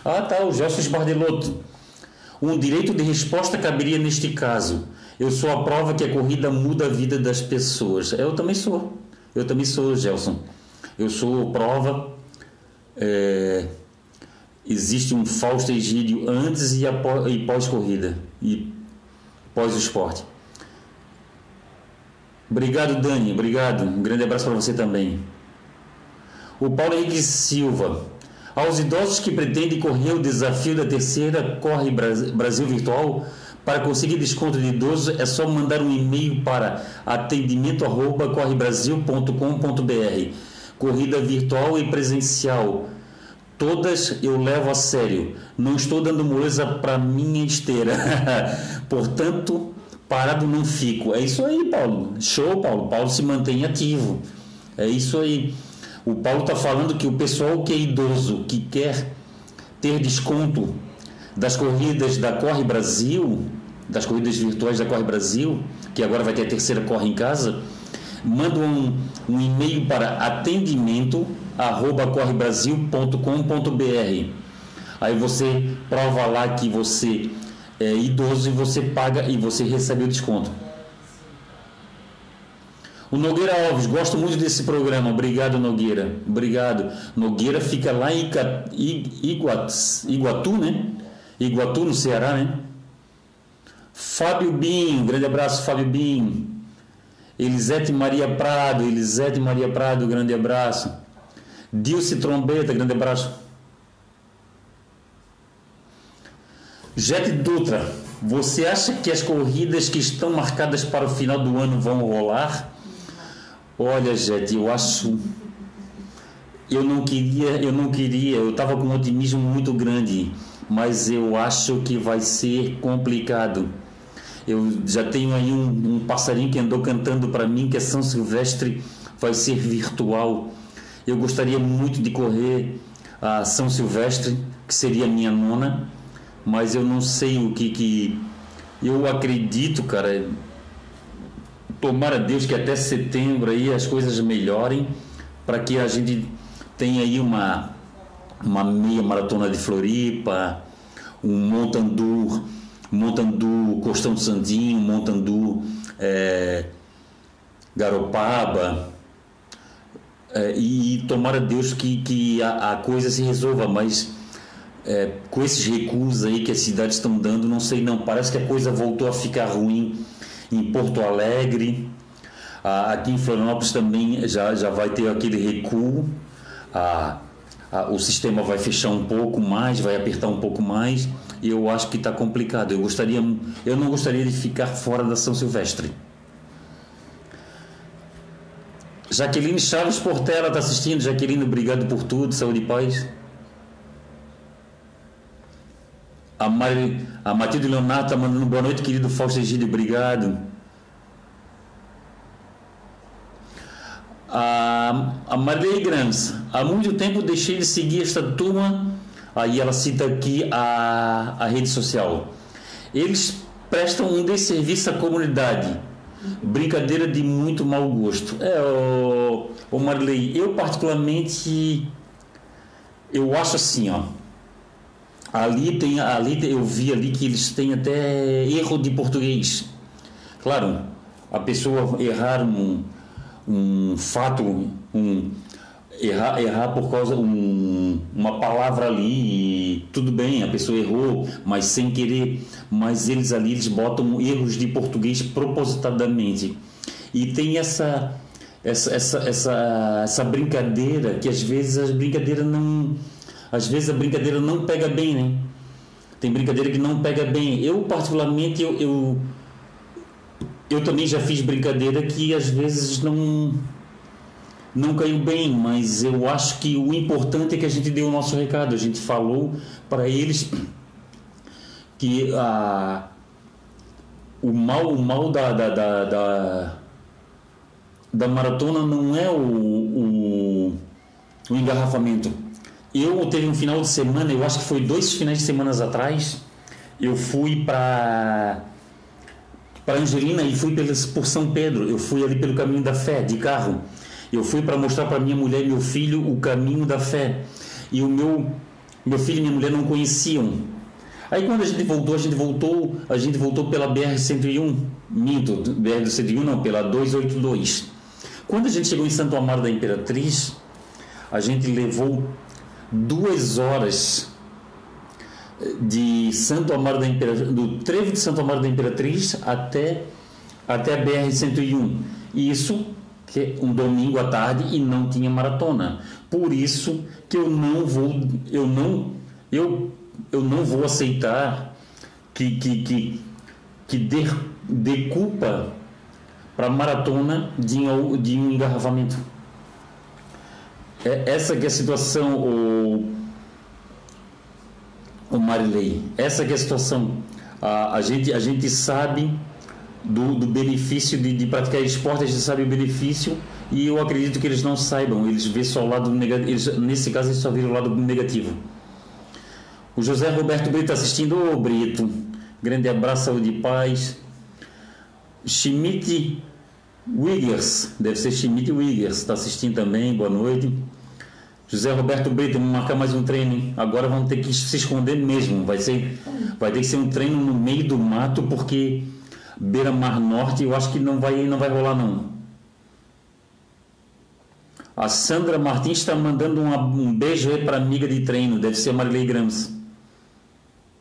[SPEAKER 1] Ah, tá, o Gelson Bardelotto. Um direito de resposta caberia neste caso. Eu sou a prova que a corrida muda a vida das pessoas. Eu também sou. Eu também sou, Gelson. Eu sou prova. É, existe um Fausto Egídio antes e, após, e pós-corrida. E pós o esporte. Obrigado, Dani. Obrigado. Um grande abraço para você também. O Paulo Henrique Silva. Aos idosos que pretendem correr o desafio da terceira Corre Brasil Virtual, para conseguir desconto de idoso é só mandar um e-mail para atendimento@correbrasil.com.br. Corrida virtual e presencial. Todas eu levo a sério. Não estou dando moleza para minha esteira. Portanto, parado não fico. É isso aí, Paulo. Show, Paulo. Paulo se mantém ativo. É isso aí. O Paulo está falando que o pessoal que é idoso, que quer ter desconto das corridas da Corre Brasil, das corridas virtuais da Corre Brasil, que agora vai ter a terceira Corre em Casa, manda um, um e-mail para atendimento@correbrasil.com.br. Aí você prova lá que você é, idoso e você paga e você recebe o desconto. O Nogueira Alves, gosto muito desse programa. Obrigado, Nogueira. Obrigado. Nogueira fica lá em Iguatu, Iguatu, né? Iguatu, no Ceará, né? Fábio Bim, grande abraço, Fábio Bim. Elisete Maria Prado, Elisete Maria Prado, grande abraço. Dilce Trombeta, grande abraço. Jet Dutra, você acha que as corridas que estão marcadas para o final do ano vão rolar? Olha, Jet, eu acho. Eu não queria, eu não queria, eu estava com um otimismo muito grande, mas eu acho que vai ser complicado. Eu já tenho aí um, um passarinho que andou cantando para mim que a São Silvestre vai ser virtual. Eu gostaria muito de correr a São Silvestre, que seria a minha nona mas eu não sei o que que eu acredito, cara. Tomara Deus que até setembro aí as coisas melhorem para que a gente tenha aí uma uma meia maratona de Floripa, um Montandu, Montandu Costão do Sandinho, Montandu é, Garopaba, é, e tomara Deus que, que a, a coisa se resolva, mas é, com esses recursos aí que as cidades estão dando, não sei não, parece que a coisa voltou a ficar ruim em Porto Alegre, aqui em Florianópolis também já, já vai ter aquele recuo, a, a, o sistema vai fechar um pouco mais, vai apertar um pouco mais, e eu acho que está complicado. Eu gostaria, eu não gostaria de ficar fora da São Silvestre. Jaqueline Chaves Portela está assistindo. Jaqueline, obrigado por tudo. Saúde e paz. A, Mari, a Matilde Leonardo está mandando boa noite, querido Fausto Egílio. Obrigado. A, a Marilei Grams. Há muito tempo deixei de seguir esta turma. Aí ela cita aqui a, a rede social. Eles prestam um desserviço à comunidade brincadeira de muito mau gosto. É, o, o Marley, eu particularmente eu acho assim, ó. Ali tem, ali eu vi ali que eles têm até erro de português. Claro, a pessoa errar um, um fato, um errar, errar por causa um, uma palavra ali, tudo bem, a pessoa errou, mas sem querer, mas eles ali eles botam erros de português propositadamente. E tem essa essa, essa, essa, essa brincadeira que às vezes a brincadeira não às vezes a brincadeira não pega bem, né? Tem brincadeira que não pega bem. Eu particularmente eu, eu eu também já fiz brincadeira que às vezes não não caiu bem, mas eu acho que o importante é que a gente deu o nosso recado. A gente falou para eles que a, o mal, o mal da, da, da, da, da maratona não é o, o, o engarrafamento. Eu teve um final de semana, eu acho que foi dois finais de semana atrás, eu fui para para Angelina e fui por São Pedro. Eu fui ali pelo caminho da fé de carro. Eu fui para mostrar para minha mulher e meu filho o caminho da fé. E o meu meu filho e minha mulher não conheciam. Aí quando a gente voltou, a gente voltou, a gente voltou pela BR 101, minto, BR 101 não, pela 282. Quando a gente chegou em Santo Amaro da Imperatriz, a gente levou duas horas de Santo Amaro da do trevo de Santo Amaro da Imperatriz até até a BR 101. E isso que um domingo à tarde e não tinha maratona. Por isso que eu não vou, eu não, eu, eu não vou aceitar que que que, que dê, dê culpa para maratona de, de um engarrafamento. É, essa que é a situação, o, o Marilei. Essa que é a situação. A, a, gente, a gente sabe do, do benefício de, de, praticar esporte, a gente sabe o benefício e eu acredito que eles não saibam, eles vê só o lado negativo, nesse caso eles só viram o lado negativo. O José Roberto Brito tá assistindo, ô Brito, grande abraço, saúde e paz. Schmidt Wiggers, deve ser Schmidt Wiggers, está assistindo também, boa noite. José Roberto Brito, marcar mais um treino, agora vamos ter que se esconder mesmo, vai, ser, vai ter que ser um treino no meio do mato, porque beira-mar norte, eu acho que não vai, não vai rolar não. A Sandra Martins está mandando uma, um beijo aí para amiga de treino, deve ser a Marilei Grams.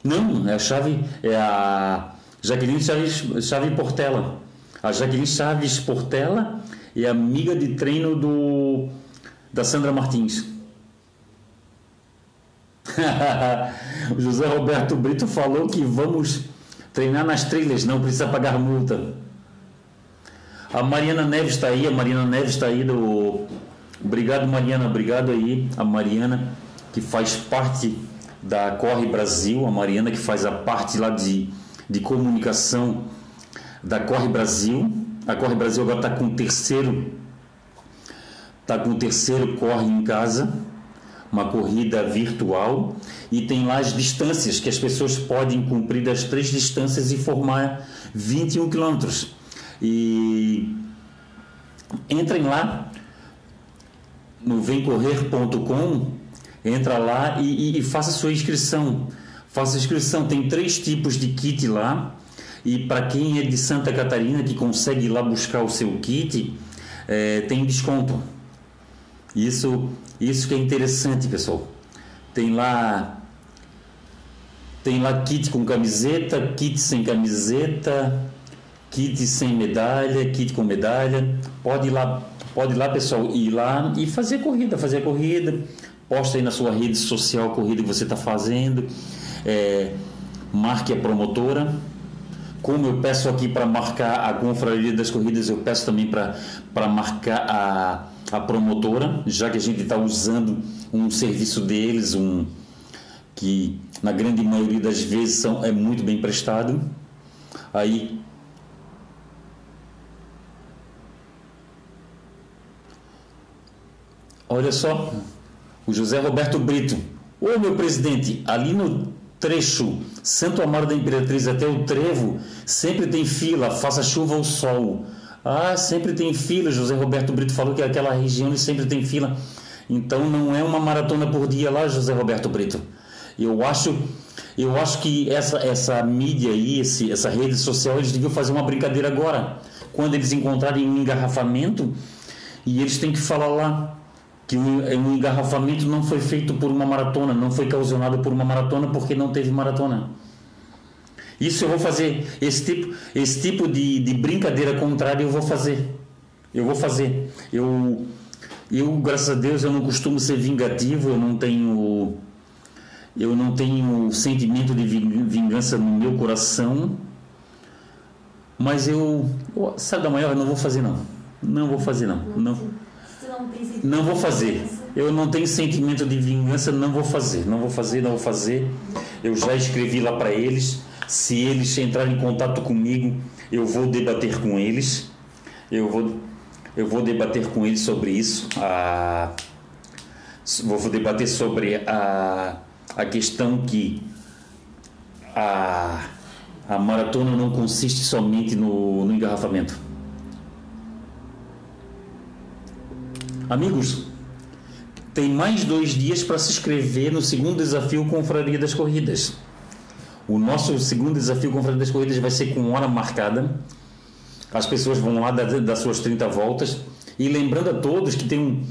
[SPEAKER 1] Não, é a chave, é a Jaqueline Chaves, Chave Portela. A Jaqueline Chaves Portela é amiga de treino do da Sandra Martins. o José Roberto Brito falou que vamos Treinar nas trilhas, não precisa pagar multa. A Mariana Neves está aí, a Mariana Neves está aí do. Obrigado, Mariana, obrigado aí, a Mariana, que faz parte da Corre Brasil, a Mariana que faz a parte lá de, de comunicação da Corre Brasil. A Corre Brasil agora está com o terceiro, está com o terceiro Corre em Casa uma corrida virtual e tem lá as distâncias que as pessoas podem cumprir das três distâncias e formar 21 quilômetros. E entrem lá no vemcorrer.com, entra lá e, e, e faça sua inscrição. Faça inscrição, tem três tipos de kit lá E para quem é de Santa Catarina que consegue ir lá buscar o seu kit, é, tem desconto. Isso, isso que é interessante, pessoal. Tem lá tem lá kit com camiseta, kit sem camiseta, kit sem medalha, kit com medalha. Pode ir lá, pode ir lá, pessoal, ir lá e fazer corrida, fazer a corrida. Posta aí na sua rede social a corrida que você está fazendo. É, marque a promotora. Como eu peço aqui para marcar a confraria das corridas, eu peço também para marcar a, a promotora, já que a gente está usando um serviço deles, um que na grande maioria das vezes são, é muito bem prestado. Aí Olha só, o José Roberto Brito. Ô meu presidente, ali no trecho Santo Amaro da Imperatriz até o Trevo, sempre tem fila, faça chuva ou sol. Ah, sempre tem fila. José Roberto Brito falou que aquela região sempre tem fila. Então não é uma maratona por dia lá, José Roberto Brito. Eu acho, eu acho que essa, essa mídia aí, esse, essa rede social, eles deviam fazer uma brincadeira agora. Quando eles encontrarem um engarrafamento, e eles têm que falar lá que um engarrafamento não foi feito por uma maratona, não foi causado por uma maratona porque não teve maratona. Isso eu vou fazer, esse tipo, esse tipo de, de brincadeira contrária eu vou fazer. Eu vou fazer. Eu, eu, graças a Deus, eu não costumo ser vingativo, eu não tenho eu não tenho sentimento de vingança no meu coração, mas eu, sabe da maior, eu não vou fazer não. Não vou fazer não. Não, não vou fazer. Eu não tenho sentimento de vingança, não vou fazer. Não vou fazer, não vou fazer. Eu já escrevi lá para eles. Se eles entrarem em contato comigo, eu vou debater com eles. Eu vou, eu vou debater com eles sobre isso. Ah, vou debater sobre a a questão que a, a maratona não consiste somente no, no engarrafamento. Amigos, tem mais dois dias para se inscrever no segundo desafio Confraria das Corridas. O nosso segundo desafio Confraria das Corridas vai ser com hora marcada. As pessoas vão lá das suas 30 voltas. E lembrando a todos que tem, um,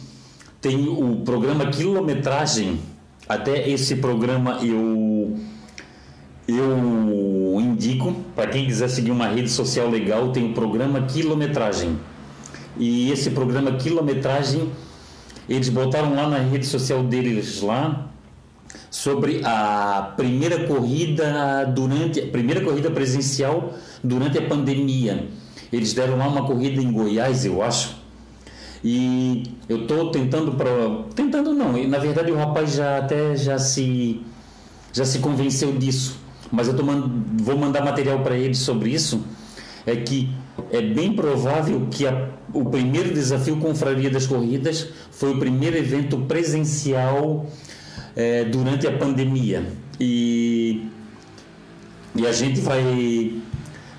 [SPEAKER 1] tem o programa Quilometragem até esse programa eu eu indico para quem quiser seguir uma rede social legal, tem o programa Quilometragem. E esse programa Quilometragem eles botaram lá na rede social deles lá sobre a primeira corrida durante a primeira corrida presencial durante a pandemia. Eles deram lá uma corrida em Goiás, eu acho, e eu estou tentando para tentando não, na verdade o rapaz já até já se já se convenceu disso, mas eu tô vou mandar material para ele sobre isso. É que é bem provável que a, o primeiro desafio Confraria das Corridas foi o primeiro evento presencial é, durante a pandemia. E, e a gente vai.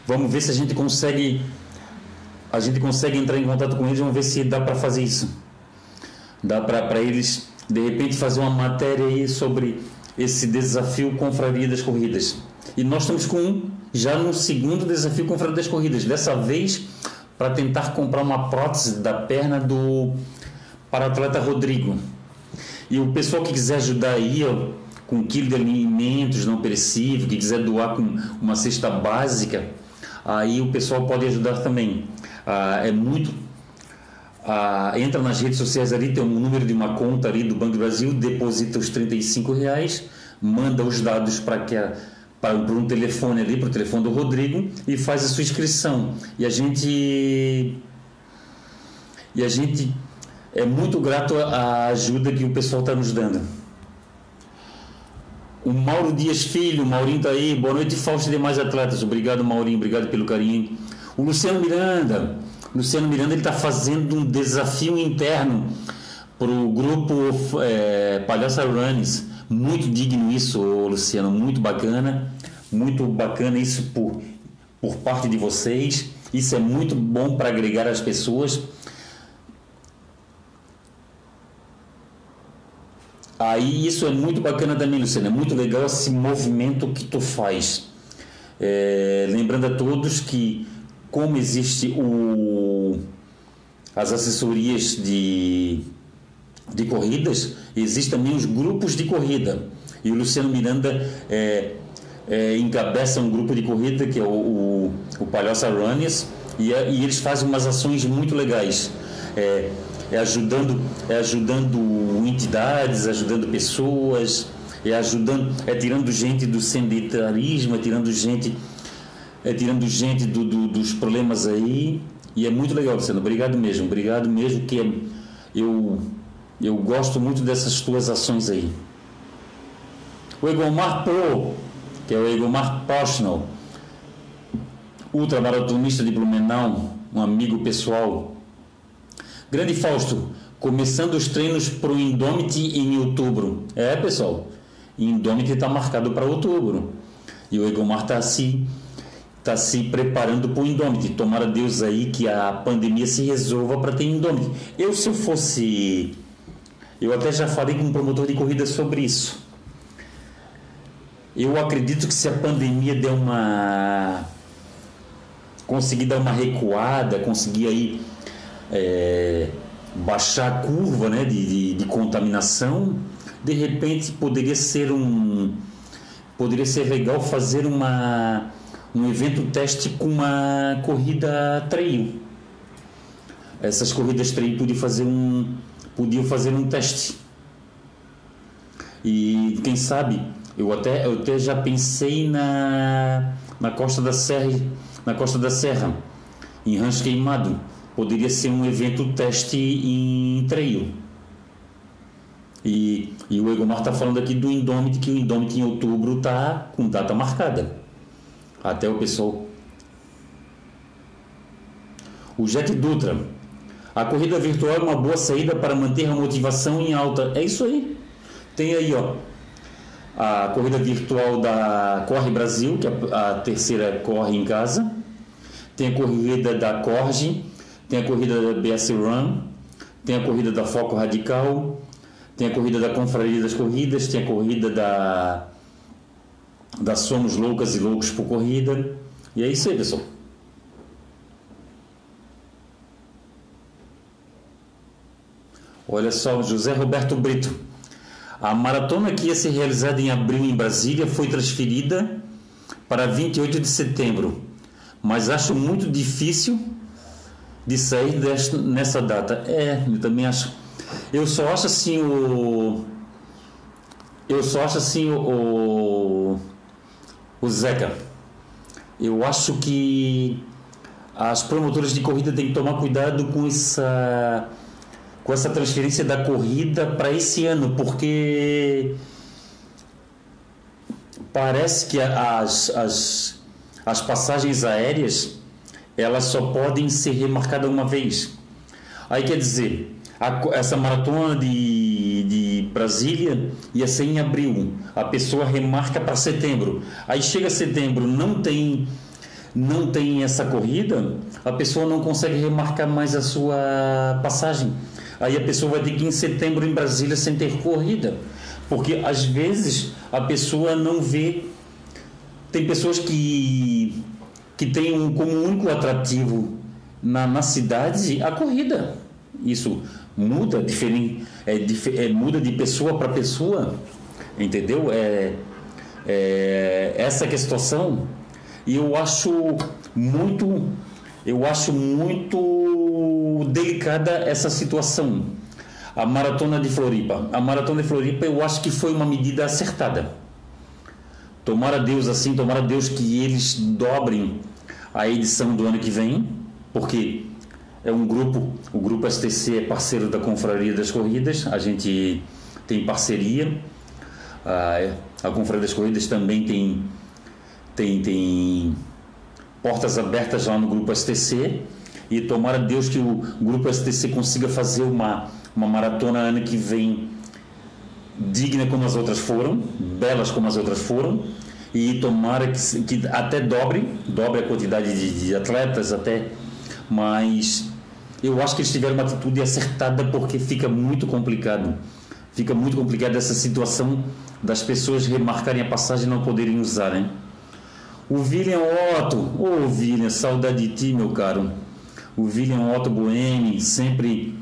[SPEAKER 1] Vamos ver se a gente consegue a gente consegue entrar em contato com eles, vamos ver se dá para fazer isso. Dá para eles, de repente, fazer uma matéria aí sobre esse desafio Confraria das Corridas. E nós estamos com um, já no segundo desafio Confraria das Corridas. Dessa vez, para tentar comprar uma prótese da perna do para atleta Rodrigo. E o pessoal que quiser ajudar aí, ó, com um quilo de alimentos não perecíveis, que quiser doar com uma cesta básica, aí o pessoal pode ajudar também. Ah, é muito. Ah, entra nas redes sociais ali, tem um número de uma conta ali do Banco do Brasil, deposita os 35 reais, manda os dados para que a, para, um telefone ali, para o telefone do Rodrigo e faz a sua inscrição. E a gente e a gente é muito grato à ajuda que o pessoal está nos dando. O Mauro Dias Filho, Maurinho está aí. Boa noite, Fausto e demais atletas. Obrigado, Maurinho. Obrigado pelo carinho. O Luciano Miranda, Luciano Miranda está fazendo um desafio interno para o grupo é, Palhaça Runs. Muito digno isso, Luciano, muito bacana, muito bacana isso por, por parte de vocês. Isso é muito bom para agregar as pessoas. Aí isso é muito bacana também, Luciano. É muito legal esse movimento que tu faz É, lembrando a todos que, como existe o, as assessorias de, de corridas, existem também os grupos de corrida. E o Luciano Miranda é, é, encabeça um grupo de corrida que é o, o, o Palhoça Runners e, é, e, eles fazem umas ações muito legais. É, é, ajudando, é ajudando entidades, ajudando pessoas, é ajudando, é tirando gente do sedentarismo, é tirando gente, é tirando gente do, do, dos problemas aí. E é muito legal, Luciano. Obrigado mesmo, obrigado mesmo que é, eu, eu gosto muito dessas tuas ações aí. O Egomar Pro, que é o Egomar Poshnell, ultramaratonista de Blumenau, um amigo pessoal. Grande Fausto, começando os treinos para o Indomit em outubro. É, pessoal, Indomit está marcado para outubro. E o Egomar está se, tá se preparando para o Indomit. Tomara Deus aí que a pandemia se resolva para ter Indomit. Eu, se eu fosse. Eu até já falei com um promotor de corrida sobre isso. Eu acredito que se a pandemia der uma. conseguir dar uma recuada, conseguir aí. É, baixar a curva né, de, de, de contaminação, de repente poderia ser um poderia ser legal fazer uma um evento teste com uma corrida trail. Essas corridas trail podiam fazer um podiam fazer um teste. E quem sabe eu até eu até já pensei na na costa da serra na costa da serra em Rancho Queimado poderia ser um evento teste em trail e, e o Egomar está falando aqui do Indomit, que o Indomit em outubro está com data marcada. Até o pessoal. O Jet Dutra. A corrida virtual é uma boa saída para manter a motivação em alta. É isso aí. Tem aí, ó. A corrida virtual da Corre Brasil, que é a terceira corre em casa. Tem a corrida da Corge. Tem a corrida da BS Run. Tem a corrida da Foco Radical tem a corrida da Confraria das Corridas, tem a corrida da, da Somos Loucas e Loucos por Corrida. E é isso aí, pessoal. Olha só, José Roberto Brito. A maratona que ia ser realizada em abril em Brasília foi transferida para 28 de setembro, mas acho muito difícil de sair nessa data. É, eu também acho. Eu só acho assim o. Eu só acho assim o. O Zeca. Eu acho que as promotoras de corrida têm que tomar cuidado com essa com essa transferência da corrida para esse ano, porque parece que as, as, as passagens aéreas elas só podem ser remarcadas uma vez. Aí quer dizer, a, essa maratona de, de Brasília ia ser em abril. A pessoa remarca para setembro. Aí chega setembro, não tem não tem essa corrida, a pessoa não consegue remarcar mais a sua passagem. Aí a pessoa vai ter que ir em setembro em Brasília sem ter corrida. Porque às vezes a pessoa não vê. Tem pessoas que, que têm um, como único atrativo na, na cidade a corrida. Isso muda diferente, é, é, muda de pessoa para pessoa, entendeu? É, é, essa é a situação e eu acho muito eu acho muito delicada essa situação. A maratona de Floripa, a maratona de Floripa eu acho que foi uma medida acertada. Tomara Deus assim, tomara Deus que eles dobrem a edição do ano que vem, porque é um grupo, o grupo STC é parceiro da Confraria das Corridas, a gente tem parceria. A, Confraria das Corridas também tem, tem, tem portas abertas lá no grupo STC e tomara Deus que o grupo STC consiga fazer uma, uma maratona ano que vem digna como as outras foram, belas como as outras foram e tomara que, que até dobre, dobre a quantidade de, de atletas até, mas eu acho que eles tiveram uma atitude acertada porque fica muito complicado. Fica muito complicado essa situação das pessoas remarcarem a passagem e não poderem usar, né? O William Otto, ô oh, William, saudade de ti, meu caro. O William Otto Boemi, sempre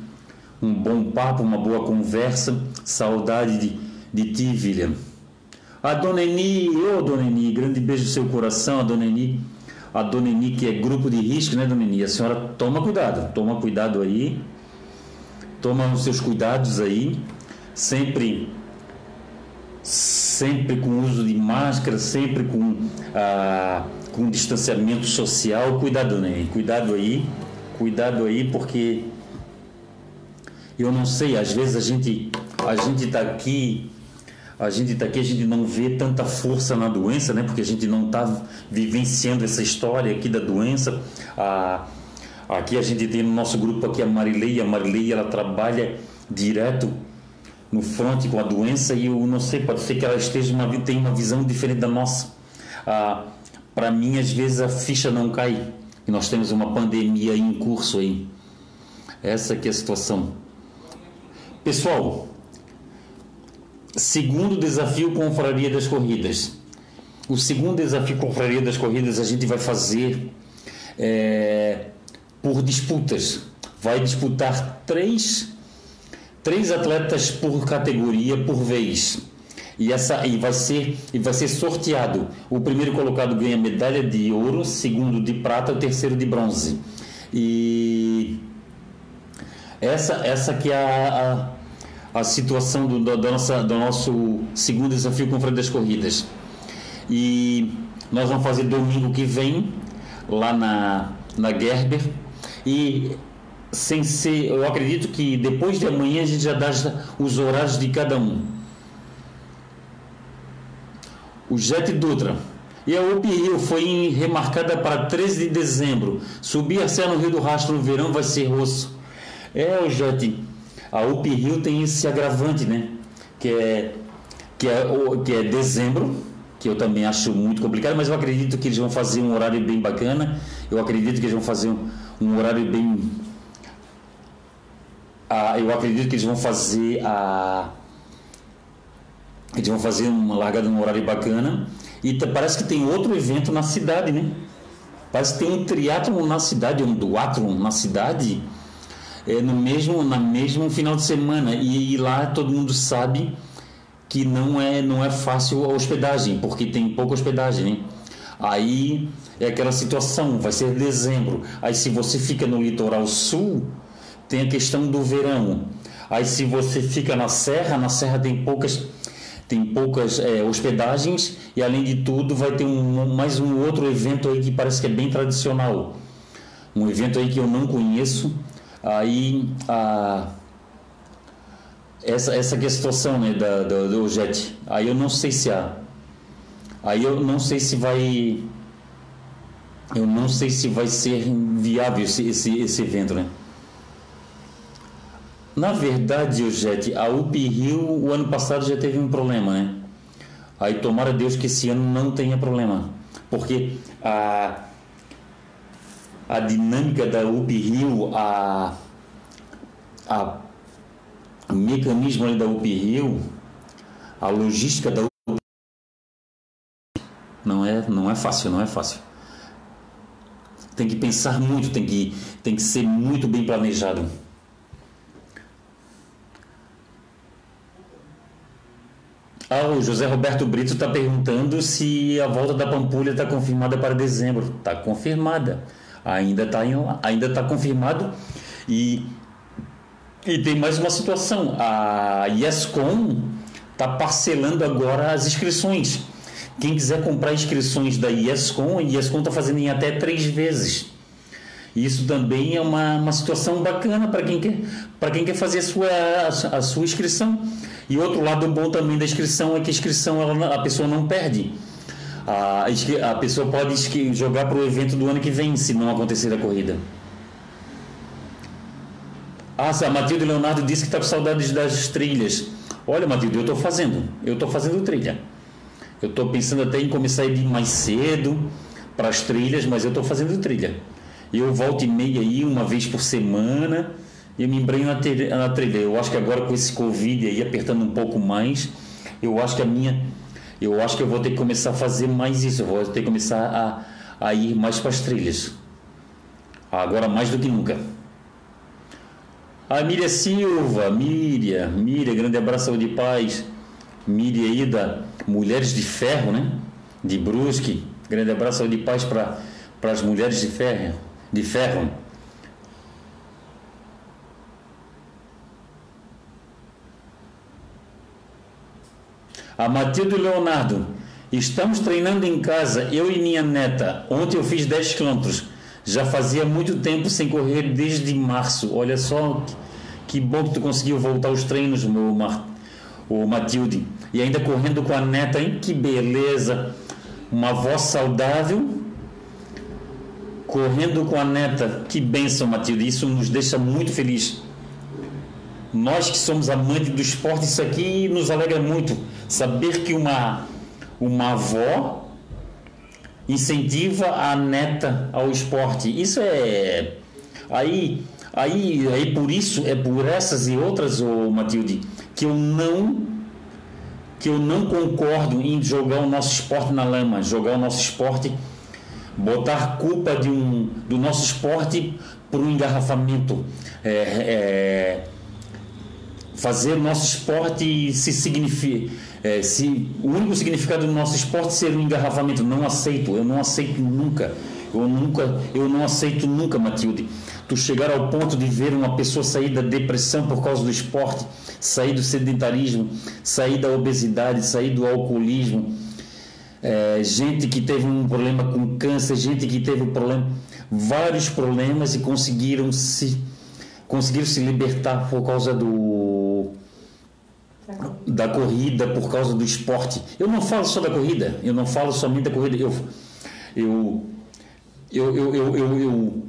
[SPEAKER 1] um bom papo, uma boa conversa. Saudade de, de ti, William. A Dona Eni, ô oh, Dona Eni, grande beijo no seu coração, a Dona Eni. A Dona Eni, que é grupo de risco, né, Dona Eni? A senhora toma cuidado, toma cuidado aí. Toma os seus cuidados aí. Sempre sempre com uso de máscara, sempre com, ah, com distanciamento social. Cuidado, né? Cuidado aí, cuidado aí, porque eu não sei, às vezes a gente a gente está aqui a gente está aqui, a gente não vê tanta força na doença, né? Porque a gente não está vivenciando essa história aqui da doença. Ah, aqui a gente tem no nosso grupo aqui a Marilei, a Marilei ela trabalha direto no fronte com a doença e eu não sei, pode ser que ela esteja uma tem uma visão diferente da nossa. Ah, Para mim, às vezes a ficha não cai e nós temos uma pandemia em curso aí. Essa que é a situação. Pessoal, segundo desafio Confraria das Corridas. O segundo desafio Confraria das Corridas a gente vai fazer é, por disputas. Vai disputar três três atletas por categoria por vez. E, essa, e, vai ser, e vai ser sorteado. O primeiro colocado ganha medalha de ouro, segundo de prata, o terceiro de bronze. E essa, essa que é a, a, a situação do, do, da nossa, do nosso segundo desafio com o das corridas. E nós vamos fazer domingo que vem, lá na, na Gerber. E sem ser, eu acredito que depois de amanhã a gente já dá os horários de cada um. O Jet Dutra. E a UP Rio foi remarcada para 13 de dezembro. Subir a serra no Rio do Rastro no verão vai ser roço. É, o Jet, a UP Rio tem esse agravante, né? Que é, que é, que é dezembro, que eu também acho muito complicado, mas eu acredito que eles vão fazer um horário bem bacana. Eu acredito que eles vão fazer um, um horário bem ah, eu acredito que eles vão fazer a eles vão fazer uma largada num horário bacana e parece que tem outro evento na cidade, né? Parece que tem um triatlon na cidade, um duatlon na cidade, é, no mesmo na mesmo final de semana e, e, lá todo mundo sabe que não é não é fácil a hospedagem porque tem pouca hospedagem, né? Aí é aquela situação, vai ser dezembro. Aí se você fica no litoral sul, tem a questão do verão. Aí se você fica na serra, na serra tem poucas tem poucas é, hospedagens e além de tudo vai ter um, mais um outro evento aí que parece que é bem tradicional. Um evento aí que eu não conheço. Aí a essa essa que é né da, do jet. Aí eu não sei se há. Aí eu não sei se vai eu não sei se vai ser viável esse, esse, esse evento, né? Na verdade, o Jet, a UP Rio o ano passado já teve um problema, né? Aí tomara Deus que esse ano não tenha problema, porque a a dinâmica da UP Rio, a, a o mecanismo da UP Rio, a logística da UP não é não é fácil, não é fácil. Tem que pensar muito, tem que tem que ser muito bem planejado. Ah, o José Roberto Brito está perguntando se a volta da Pampulha está confirmada para dezembro. Está confirmada. Ainda está ainda tá confirmado. E, e tem mais uma situação. A Yescom está parcelando agora as inscrições. Quem quiser comprar inscrições da Yescom, a Yescom está fazendo em até três vezes. Isso também é uma, uma situação bacana para quem, quer, quem quer fazer a sua, a, a sua inscrição. E outro lado bom também da inscrição é que a inscrição ela, a pessoa não perde. A, a pessoa pode jogar para o evento do ano que vem, se não acontecer a corrida. Ah, a Matilde Leonardo disse que está com saudades das trilhas. Olha, Matilde, eu estou fazendo. Eu estou fazendo trilha. Eu estou pensando até em começar a ir mais cedo para as trilhas, mas eu estou fazendo trilha. Eu volto e meia aí, uma vez por semana eu me embrenho na trilha. Eu acho que agora com esse Covid aí apertando um pouco mais, eu acho que a minha eu acho que eu vou ter que começar a fazer mais isso, vou ter que começar a, a ir mais para as trilhas. Agora mais do que nunca. A Miriam Silva, Miriam, Miriam, grande abraço, saúde e paz. Miriam aí da Mulheres de Ferro, né? De Brusque. Grande abraço, saúde e paz para as mulheres de ferro. De ferro. A Matilde Leonardo, estamos treinando em casa, eu e minha neta. Ontem eu fiz 10 quilômetros. Já fazia muito tempo sem correr desde março. Olha só que, bom que tu conseguiu voltar aos treinos, meu Mar, o Matilde. E ainda correndo com a neta, hein? Que beleza! Uma voz saudável. Correndo com a neta, que benção, Matilde. Isso nos deixa muito feliz. Nós que somos amantes do esporte, isso aqui nos alegra muito Saber que uma, uma avó incentiva a neta ao esporte. Isso é. Aí, aí, aí por isso, é por essas e outras, oh, Matilde, que eu não que eu não concordo em jogar o nosso esporte na lama, jogar o nosso esporte, botar culpa de um, do nosso esporte por um engarrafamento. É, é, fazer o nosso esporte se significa é, se o único significado do nosso esporte ser um engarrafamento, não aceito, eu não aceito nunca. Eu nunca, eu não aceito nunca, Matilde. Tu chegar ao ponto de ver uma pessoa sair da depressão por causa do esporte, sair do sedentarismo, sair da obesidade, sair do alcoolismo, é, gente que teve um problema com câncer, gente que teve um problema, vários problemas e conseguiram se conseguiram se libertar por causa do da corrida por causa do esporte. Eu não falo só da corrida, eu não falo somente da corrida. Eu, eu, eu, eu, eu, eu, eu,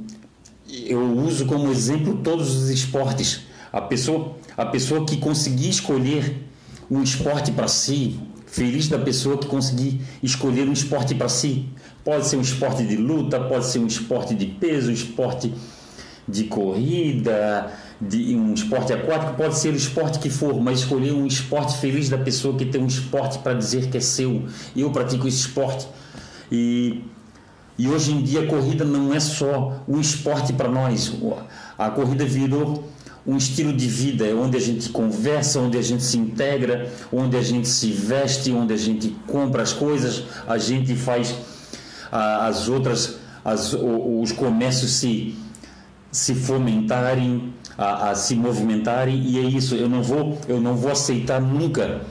[SPEAKER 1] eu uso como exemplo todos os esportes. A pessoa, a pessoa que conseguir escolher um esporte para si, feliz da pessoa que conseguir escolher um esporte para si. Pode ser um esporte de luta, pode ser um esporte de peso, um esporte de corrida, de um esporte aquático, pode ser o esporte que for, mas escolher um esporte feliz da pessoa que tem um esporte para dizer que é seu. Eu pratico esse esporte. E, e hoje em dia a corrida não é só um esporte para nós. A corrida virou um estilo de vida, é onde a gente conversa, onde a gente se integra, onde a gente se veste, onde a gente compra as coisas, a gente faz as outras, as, os comércios se, se fomentarem, a, a, se movimentarem e é isso. Eu não vou, eu não vou aceitar nunca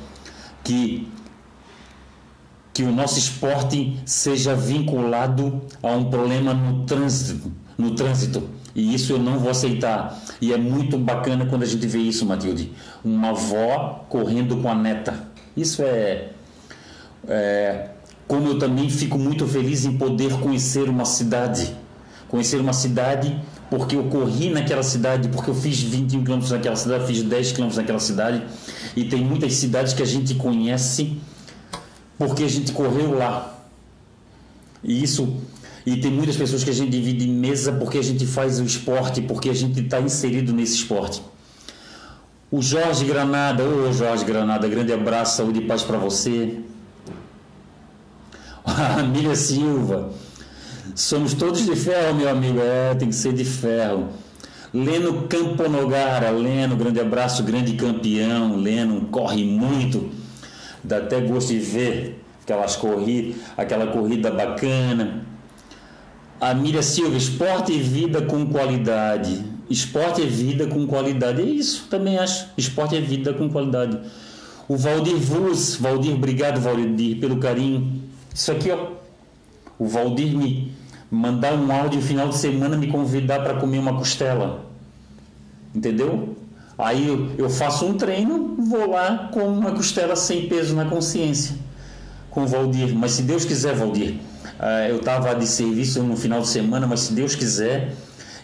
[SPEAKER 1] que que o nosso esporte seja vinculado a um problema no trânsito, no trânsito. E isso eu não vou aceitar. E é muito bacana quando a gente vê isso, Matilde. Uma avó correndo com a neta. Isso é, é como eu também fico muito feliz em poder conhecer uma cidade. Conhecer uma cidade porque eu corri naquela cidade, porque eu fiz 21 km naquela cidade, fiz 10 km naquela cidade, e tem muitas cidades que a gente conhece porque a gente correu lá. E isso e tem muitas pessoas que a gente divide mesa porque a gente faz o esporte, porque a gente está inserido nesse esporte. O Jorge Granada, ô Jorge Granada, grande abraço, saúde e paz para você. A Miriam Silva, Somos todos de ferro, meu amigo. É, tem que ser de ferro. Leno Camponogara, Leno, grande abraço, grande campeão. Leno corre muito. Dá até gosto de ver aquelas corridas, aquela corrida bacana. A Miriam Silva, esporte e vida com qualidade. Esporte é vida com qualidade. É isso, também acho. Esporte é vida com qualidade. O Valdir Vuz, Valdir, obrigado, Valdir, pelo carinho. Isso aqui, ó. O Valdir me mandar um áudio no final de semana me convidar para comer uma costela. Entendeu? Aí eu, faço um treino, vou lá com uma costela sem peso na consciência com o Valdir. Mas se Deus quiser, Valdir, uh, eu estava de serviço no final de semana, mas se Deus quiser,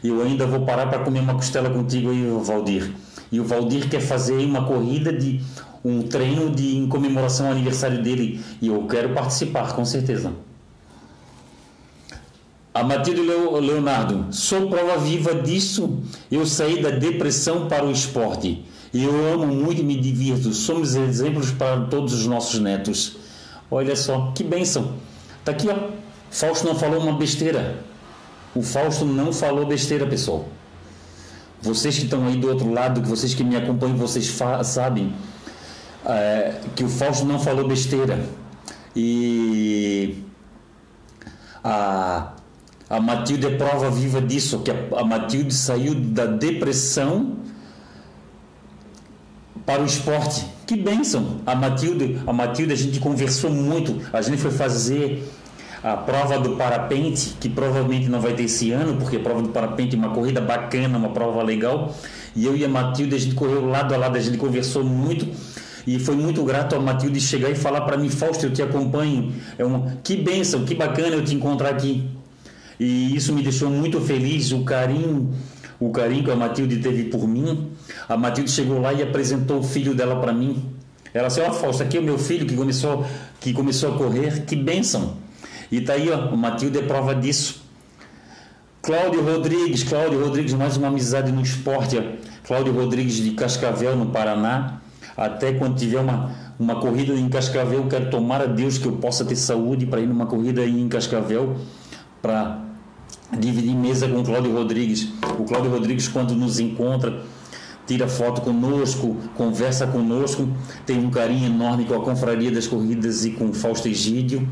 [SPEAKER 1] eu ainda vou parar para comer uma costela contigo aí, Valdir. E o Valdir quer fazer uma corrida de um treino de em comemoração ao aniversário dele e eu quero participar, com certeza. A Matilde Leonardo, sou prova viva disso. Eu saí da depressão para o esporte. Eu amo muito e me divirto. Somos exemplos para todos os nossos netos. Olha só, que bênção. Tá aqui, ó. Fausto não falou uma besteira. O Fausto não falou besteira, pessoal. Vocês que estão aí do outro lado, que vocês que me acompanham, vocês sabem é, que o Fausto não falou besteira. E a, a Matilde é prova viva disso, que a, Matilde saiu da depressão para o esporte. Que bênção! A Matilde, a Matilde, a gente conversou muito. A gente foi fazer a prova do parapente, que provavelmente não vai ter esse ano, porque a prova do parapente é uma corrida bacana, uma prova legal. E eu e a Matilde, a gente correu lado a lado, a gente conversou muito. E foi muito grato a Matilde chegar e falar para mim, Fausto, eu te acompanho. É que bênção, que bacana eu te encontrar aqui. E isso me deixou muito feliz, o carinho, o carinho que a Matilde teve por mim. A Matilde chegou lá e apresentou o filho dela para mim. Ela disse, ó, Fausto, aqui é o meu filho que começou, que começou a correr, que bênção. E tá aí, ó, o Matilde é prova disso. Cláudio Rodrigues, Cláudio Rodrigues, mais uma amizade no esporte. Cláudio Rodrigues de Cascavel, no Paraná. Até quando tiver uma, uma corrida em Cascavel, quero tomar a Deus que eu possa ter saúde para ir numa corrida em Cascavel para dividir mesa com o Cláudio Rodrigues. O Cláudio Rodrigues, quando nos encontra, tira foto conosco, conversa conosco, tem um carinho enorme com a Confraria das Corridas e com Fausto Egídio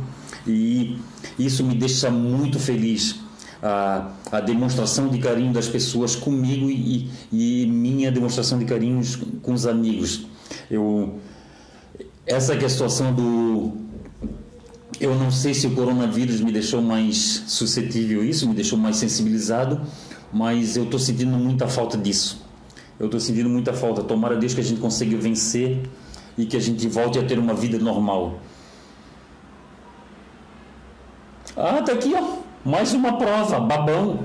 [SPEAKER 1] e isso me deixa muito feliz. A, a demonstração de carinho das pessoas comigo e, e minha demonstração de carinho com os amigos. Eu, essa é a situação do. Eu não sei se o coronavírus me deixou mais suscetível a isso, me deixou mais sensibilizado, mas eu estou sentindo muita falta disso. Eu estou sentindo muita falta. Tomara Deus que a gente consiga vencer e que a gente volte a ter uma vida normal. Ah, tá aqui, ó. Mais uma prova, babão.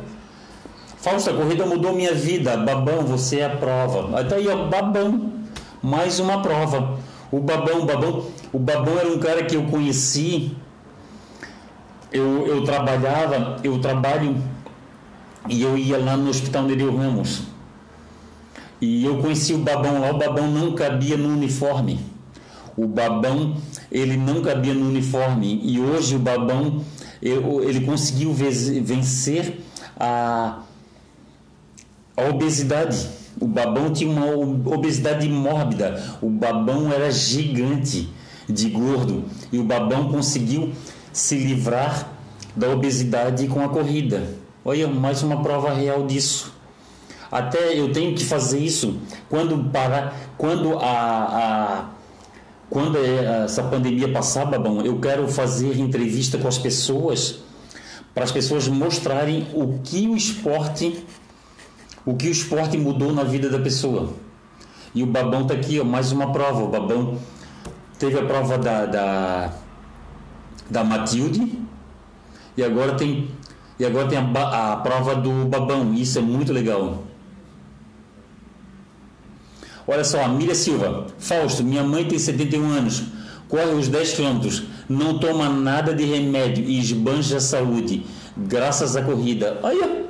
[SPEAKER 1] Fausto, a corrida mudou minha vida. Babão, você é a prova. Ah, tá aí, ó, babão. Mais uma prova. O babão, o babão, o babão era um cara que eu conheci. Eu, eu trabalhava, eu trabalho e eu ia lá no Hospital Nereu Ramos. E eu conheci o babão lá, o babão não cabia no uniforme. O babão, ele não cabia no uniforme. E hoje o babão ele conseguiu vencer a, a obesidade. O babão tinha uma obesidade mórbida, o babão era gigante de gordo e o babão conseguiu se livrar da obesidade com a corrida. Olha, mais uma prova real disso. Até eu tenho que fazer isso quando para quando a, a quando é, essa pandemia passar, Babão, eu quero fazer entrevista com as pessoas para as pessoas mostrarem o que o esporte o que o esporte mudou na vida da pessoa. E o Babão está aqui, ó, mais uma prova. O Babão teve a prova da, da, da Matilde e agora tem e agora tem a, a prova do Babão. Isso é muito legal. Olha só, Miriam Silva. Fausto, minha mãe tem 71 anos, corre os 10 quilômetros, não toma nada de remédio e esbanja a saúde, graças à corrida. Olha,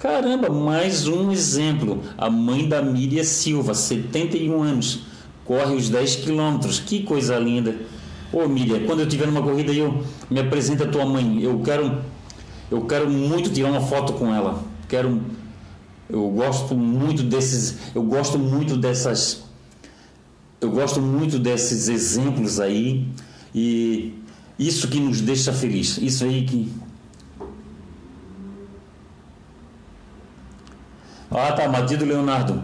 [SPEAKER 1] caramba, mais um exemplo. A mãe da Miriam Silva, 71 anos, corre os 10 quilômetros. Que coisa linda. Ô Miriam, quando eu tiver numa corrida eu me apresenta a tua mãe. Eu quero, eu quero muito tirar uma foto com ela. Quero eu gosto muito desses, eu gosto muito dessas, eu gosto muito desses exemplos aí e isso que nos deixa feliz, isso aí que Ah, tá, Matido Leonardo.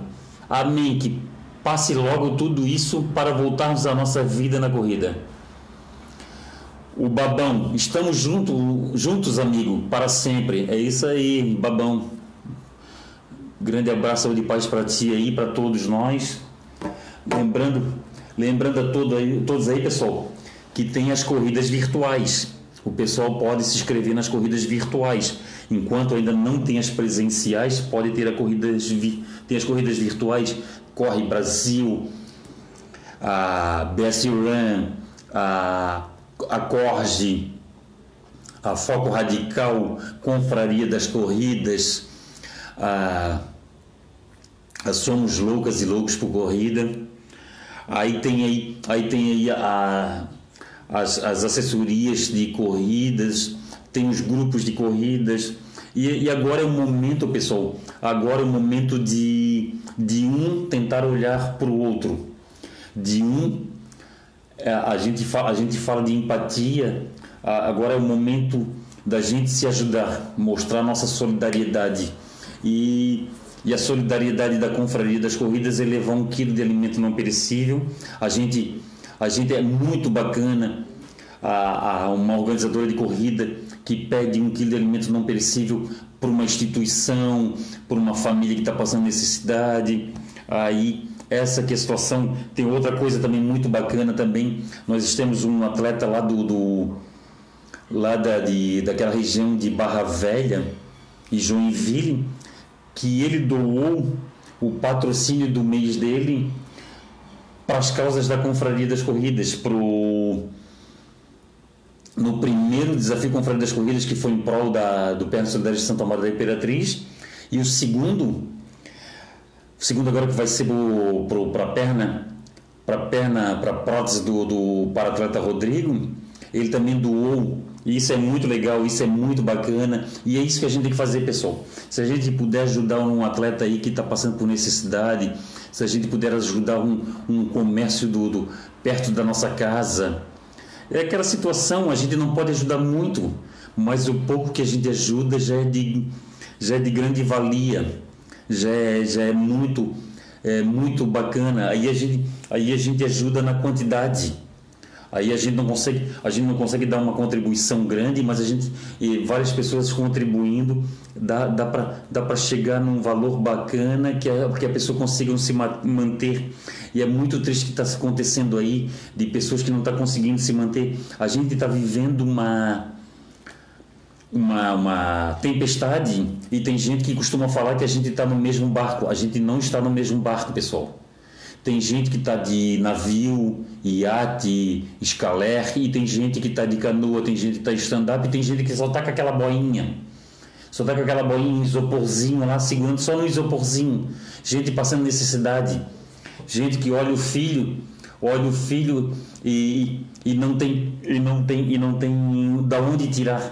[SPEAKER 1] Amém. Que passe logo tudo isso para voltarmos à nossa vida na corrida. O Babão, estamos junto, juntos, amigo, para sempre. É isso aí, Babão. Grande abraço de paz para ti aí, para todos nós. Lembrando, lembrando a todo aí, todos aí, pessoal, que tem as corridas virtuais. O pessoal pode se inscrever nas corridas virtuais. Enquanto ainda não tem as presenciais, pode ter, a corridas, tem as corridas virtuais. Corre Brasil, a BS Run, a, a Corge, a Foco Radical, Confraria das Corridas, a, a Somos Loucas e Loucos por Corrida. Aí tem aí, aí tem aí a, as, as assessorias de corridas, tem os grupos de corridas. E, e, agora é o momento, pessoal, agora é o momento de, de um tentar olhar para o outro, de um. É, a gente, fala, a gente fala de empatia, agora é o momento da gente se ajudar, mostrar nossa solidariedade. E, e a solidariedade da confraria das corridas é levar um quilo de alimento não perecível. A gente, a gente é muito bacana, a, a uma organizadora de corrida que pede um quilo de alimento não perecível por uma instituição, por uma família que está passando necessidade. Aí essa que é a situação. Tem outra coisa também muito bacana também. Nós temos um atleta lá do, do lá da, de, daquela região de Barra Velha e Joinville, que ele doou o patrocínio do mês dele para as causas da Confraria das Corridas, pro no primeiro desafio Confraria das Corridas, que foi em prol da, do Perna Solidário de Santa Maria da Imperatriz, e o segundo, o segundo agora que vai ser para a perna, para perna, para prótese do, do para atleta Rodrigo, ele também doou e isso é muito legal, isso é muito bacana e é isso que a gente tem que fazer, pessoal. Se a gente puder ajudar um atleta aí que está passando por necessidade, se a gente puder ajudar um, um comércio do, do, perto da nossa casa, é aquela situação, a gente não pode ajudar muito, mas o pouco que a gente ajuda já é de, já é de grande valia, já é, já é muito, é muito bacana. Aí a, gente, aí a gente ajuda na quantidade Aí a gente não consegue, a gente não consegue dar uma contribuição grande, mas a gente e várias pessoas contribuindo dá, dá para dá para chegar num valor bacana que a, que a pessoa consiga se manter. E é muito triste que está acontecendo aí de pessoas que não estão tá conseguindo se manter. A gente está vivendo uma uma, uma tempestade e tem gente que costuma falar que a gente está no mesmo barco. A gente não está no mesmo barco, pessoal. Tem gente que está de navio, iate, escaler, e tem gente que está de canoa, tem gente que está de stand-up, e tem gente que só está com aquela boinha. Só está com aquela boinha, isoporzinho lá, segurando só no isoporzinho. Gente passando necessidade. Gente que olha o filho, olha o filho e, e não tem e não tem e não tem da onde tirar.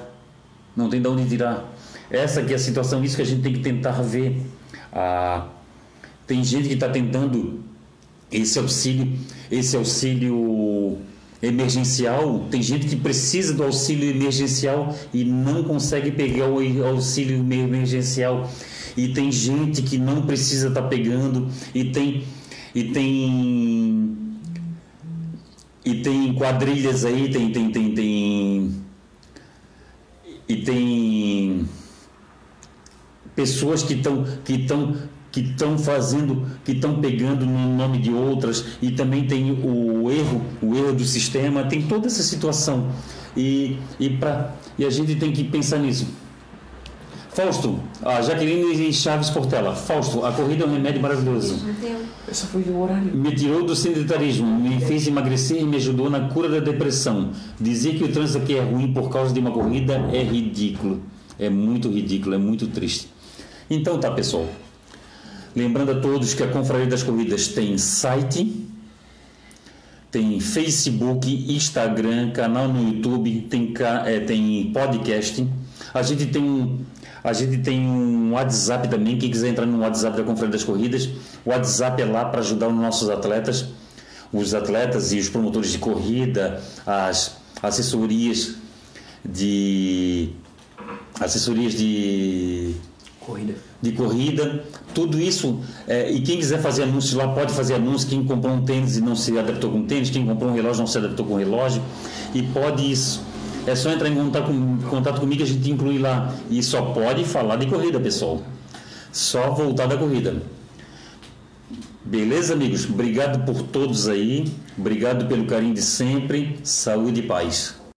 [SPEAKER 1] Não tem da onde tirar. Essa que é a situação, isso que a gente tem que tentar ver. Ah, tem gente que está tentando esse auxílio, esse auxílio emergencial, tem gente que precisa do auxílio emergencial e não consegue pegar o auxílio emergencial. E tem gente que não precisa estar tá pegando e tem e tem e tem quadrilhas aí, tem tem tem tem e tem pessoas que estão que estão que estão fazendo, que estão pegando no nome de outras e também tem o erro, o erro do sistema, tem toda essa situação e e para e a gente tem que pensar nisso. Fausto, a Jaqueline Chaves Portela. Fausto, a corrida é um remédio maravilhoso.
[SPEAKER 3] Essa foi o horário.
[SPEAKER 1] Me tirou do sedentarismo, me fez emagrecer e me ajudou na cura da depressão. Dizer que o trânsito aqui é ruim por causa de uma corrida é ridículo. É muito ridículo, é muito triste. Então tá, pessoal. Lembrando a todos que a Confraria das Corridas tem site, tem Facebook, Instagram, canal no YouTube, tem, é, tem podcast. A gente tem um, a gente tem um WhatsApp também. Quem quiser entrar no WhatsApp da Confraria das Corridas, o WhatsApp é lá para ajudar os nossos atletas, os atletas e os promotores de corrida, as assessorias de assessorias de
[SPEAKER 3] corrida.
[SPEAKER 1] De corrida, tudo isso. É, e quem quiser fazer anúncios lá pode fazer anúncios. Quem comprou um tênis e não se adaptou com tênis, quem comprou um relógio não se adaptou com relógio. E pode isso. É só entrar em contato, com, contato comigo que a gente inclui lá. E só pode falar de corrida, pessoal. Só voltar da corrida. Beleza, amigos? Obrigado por todos aí. Obrigado pelo carinho de sempre. Saúde e paz.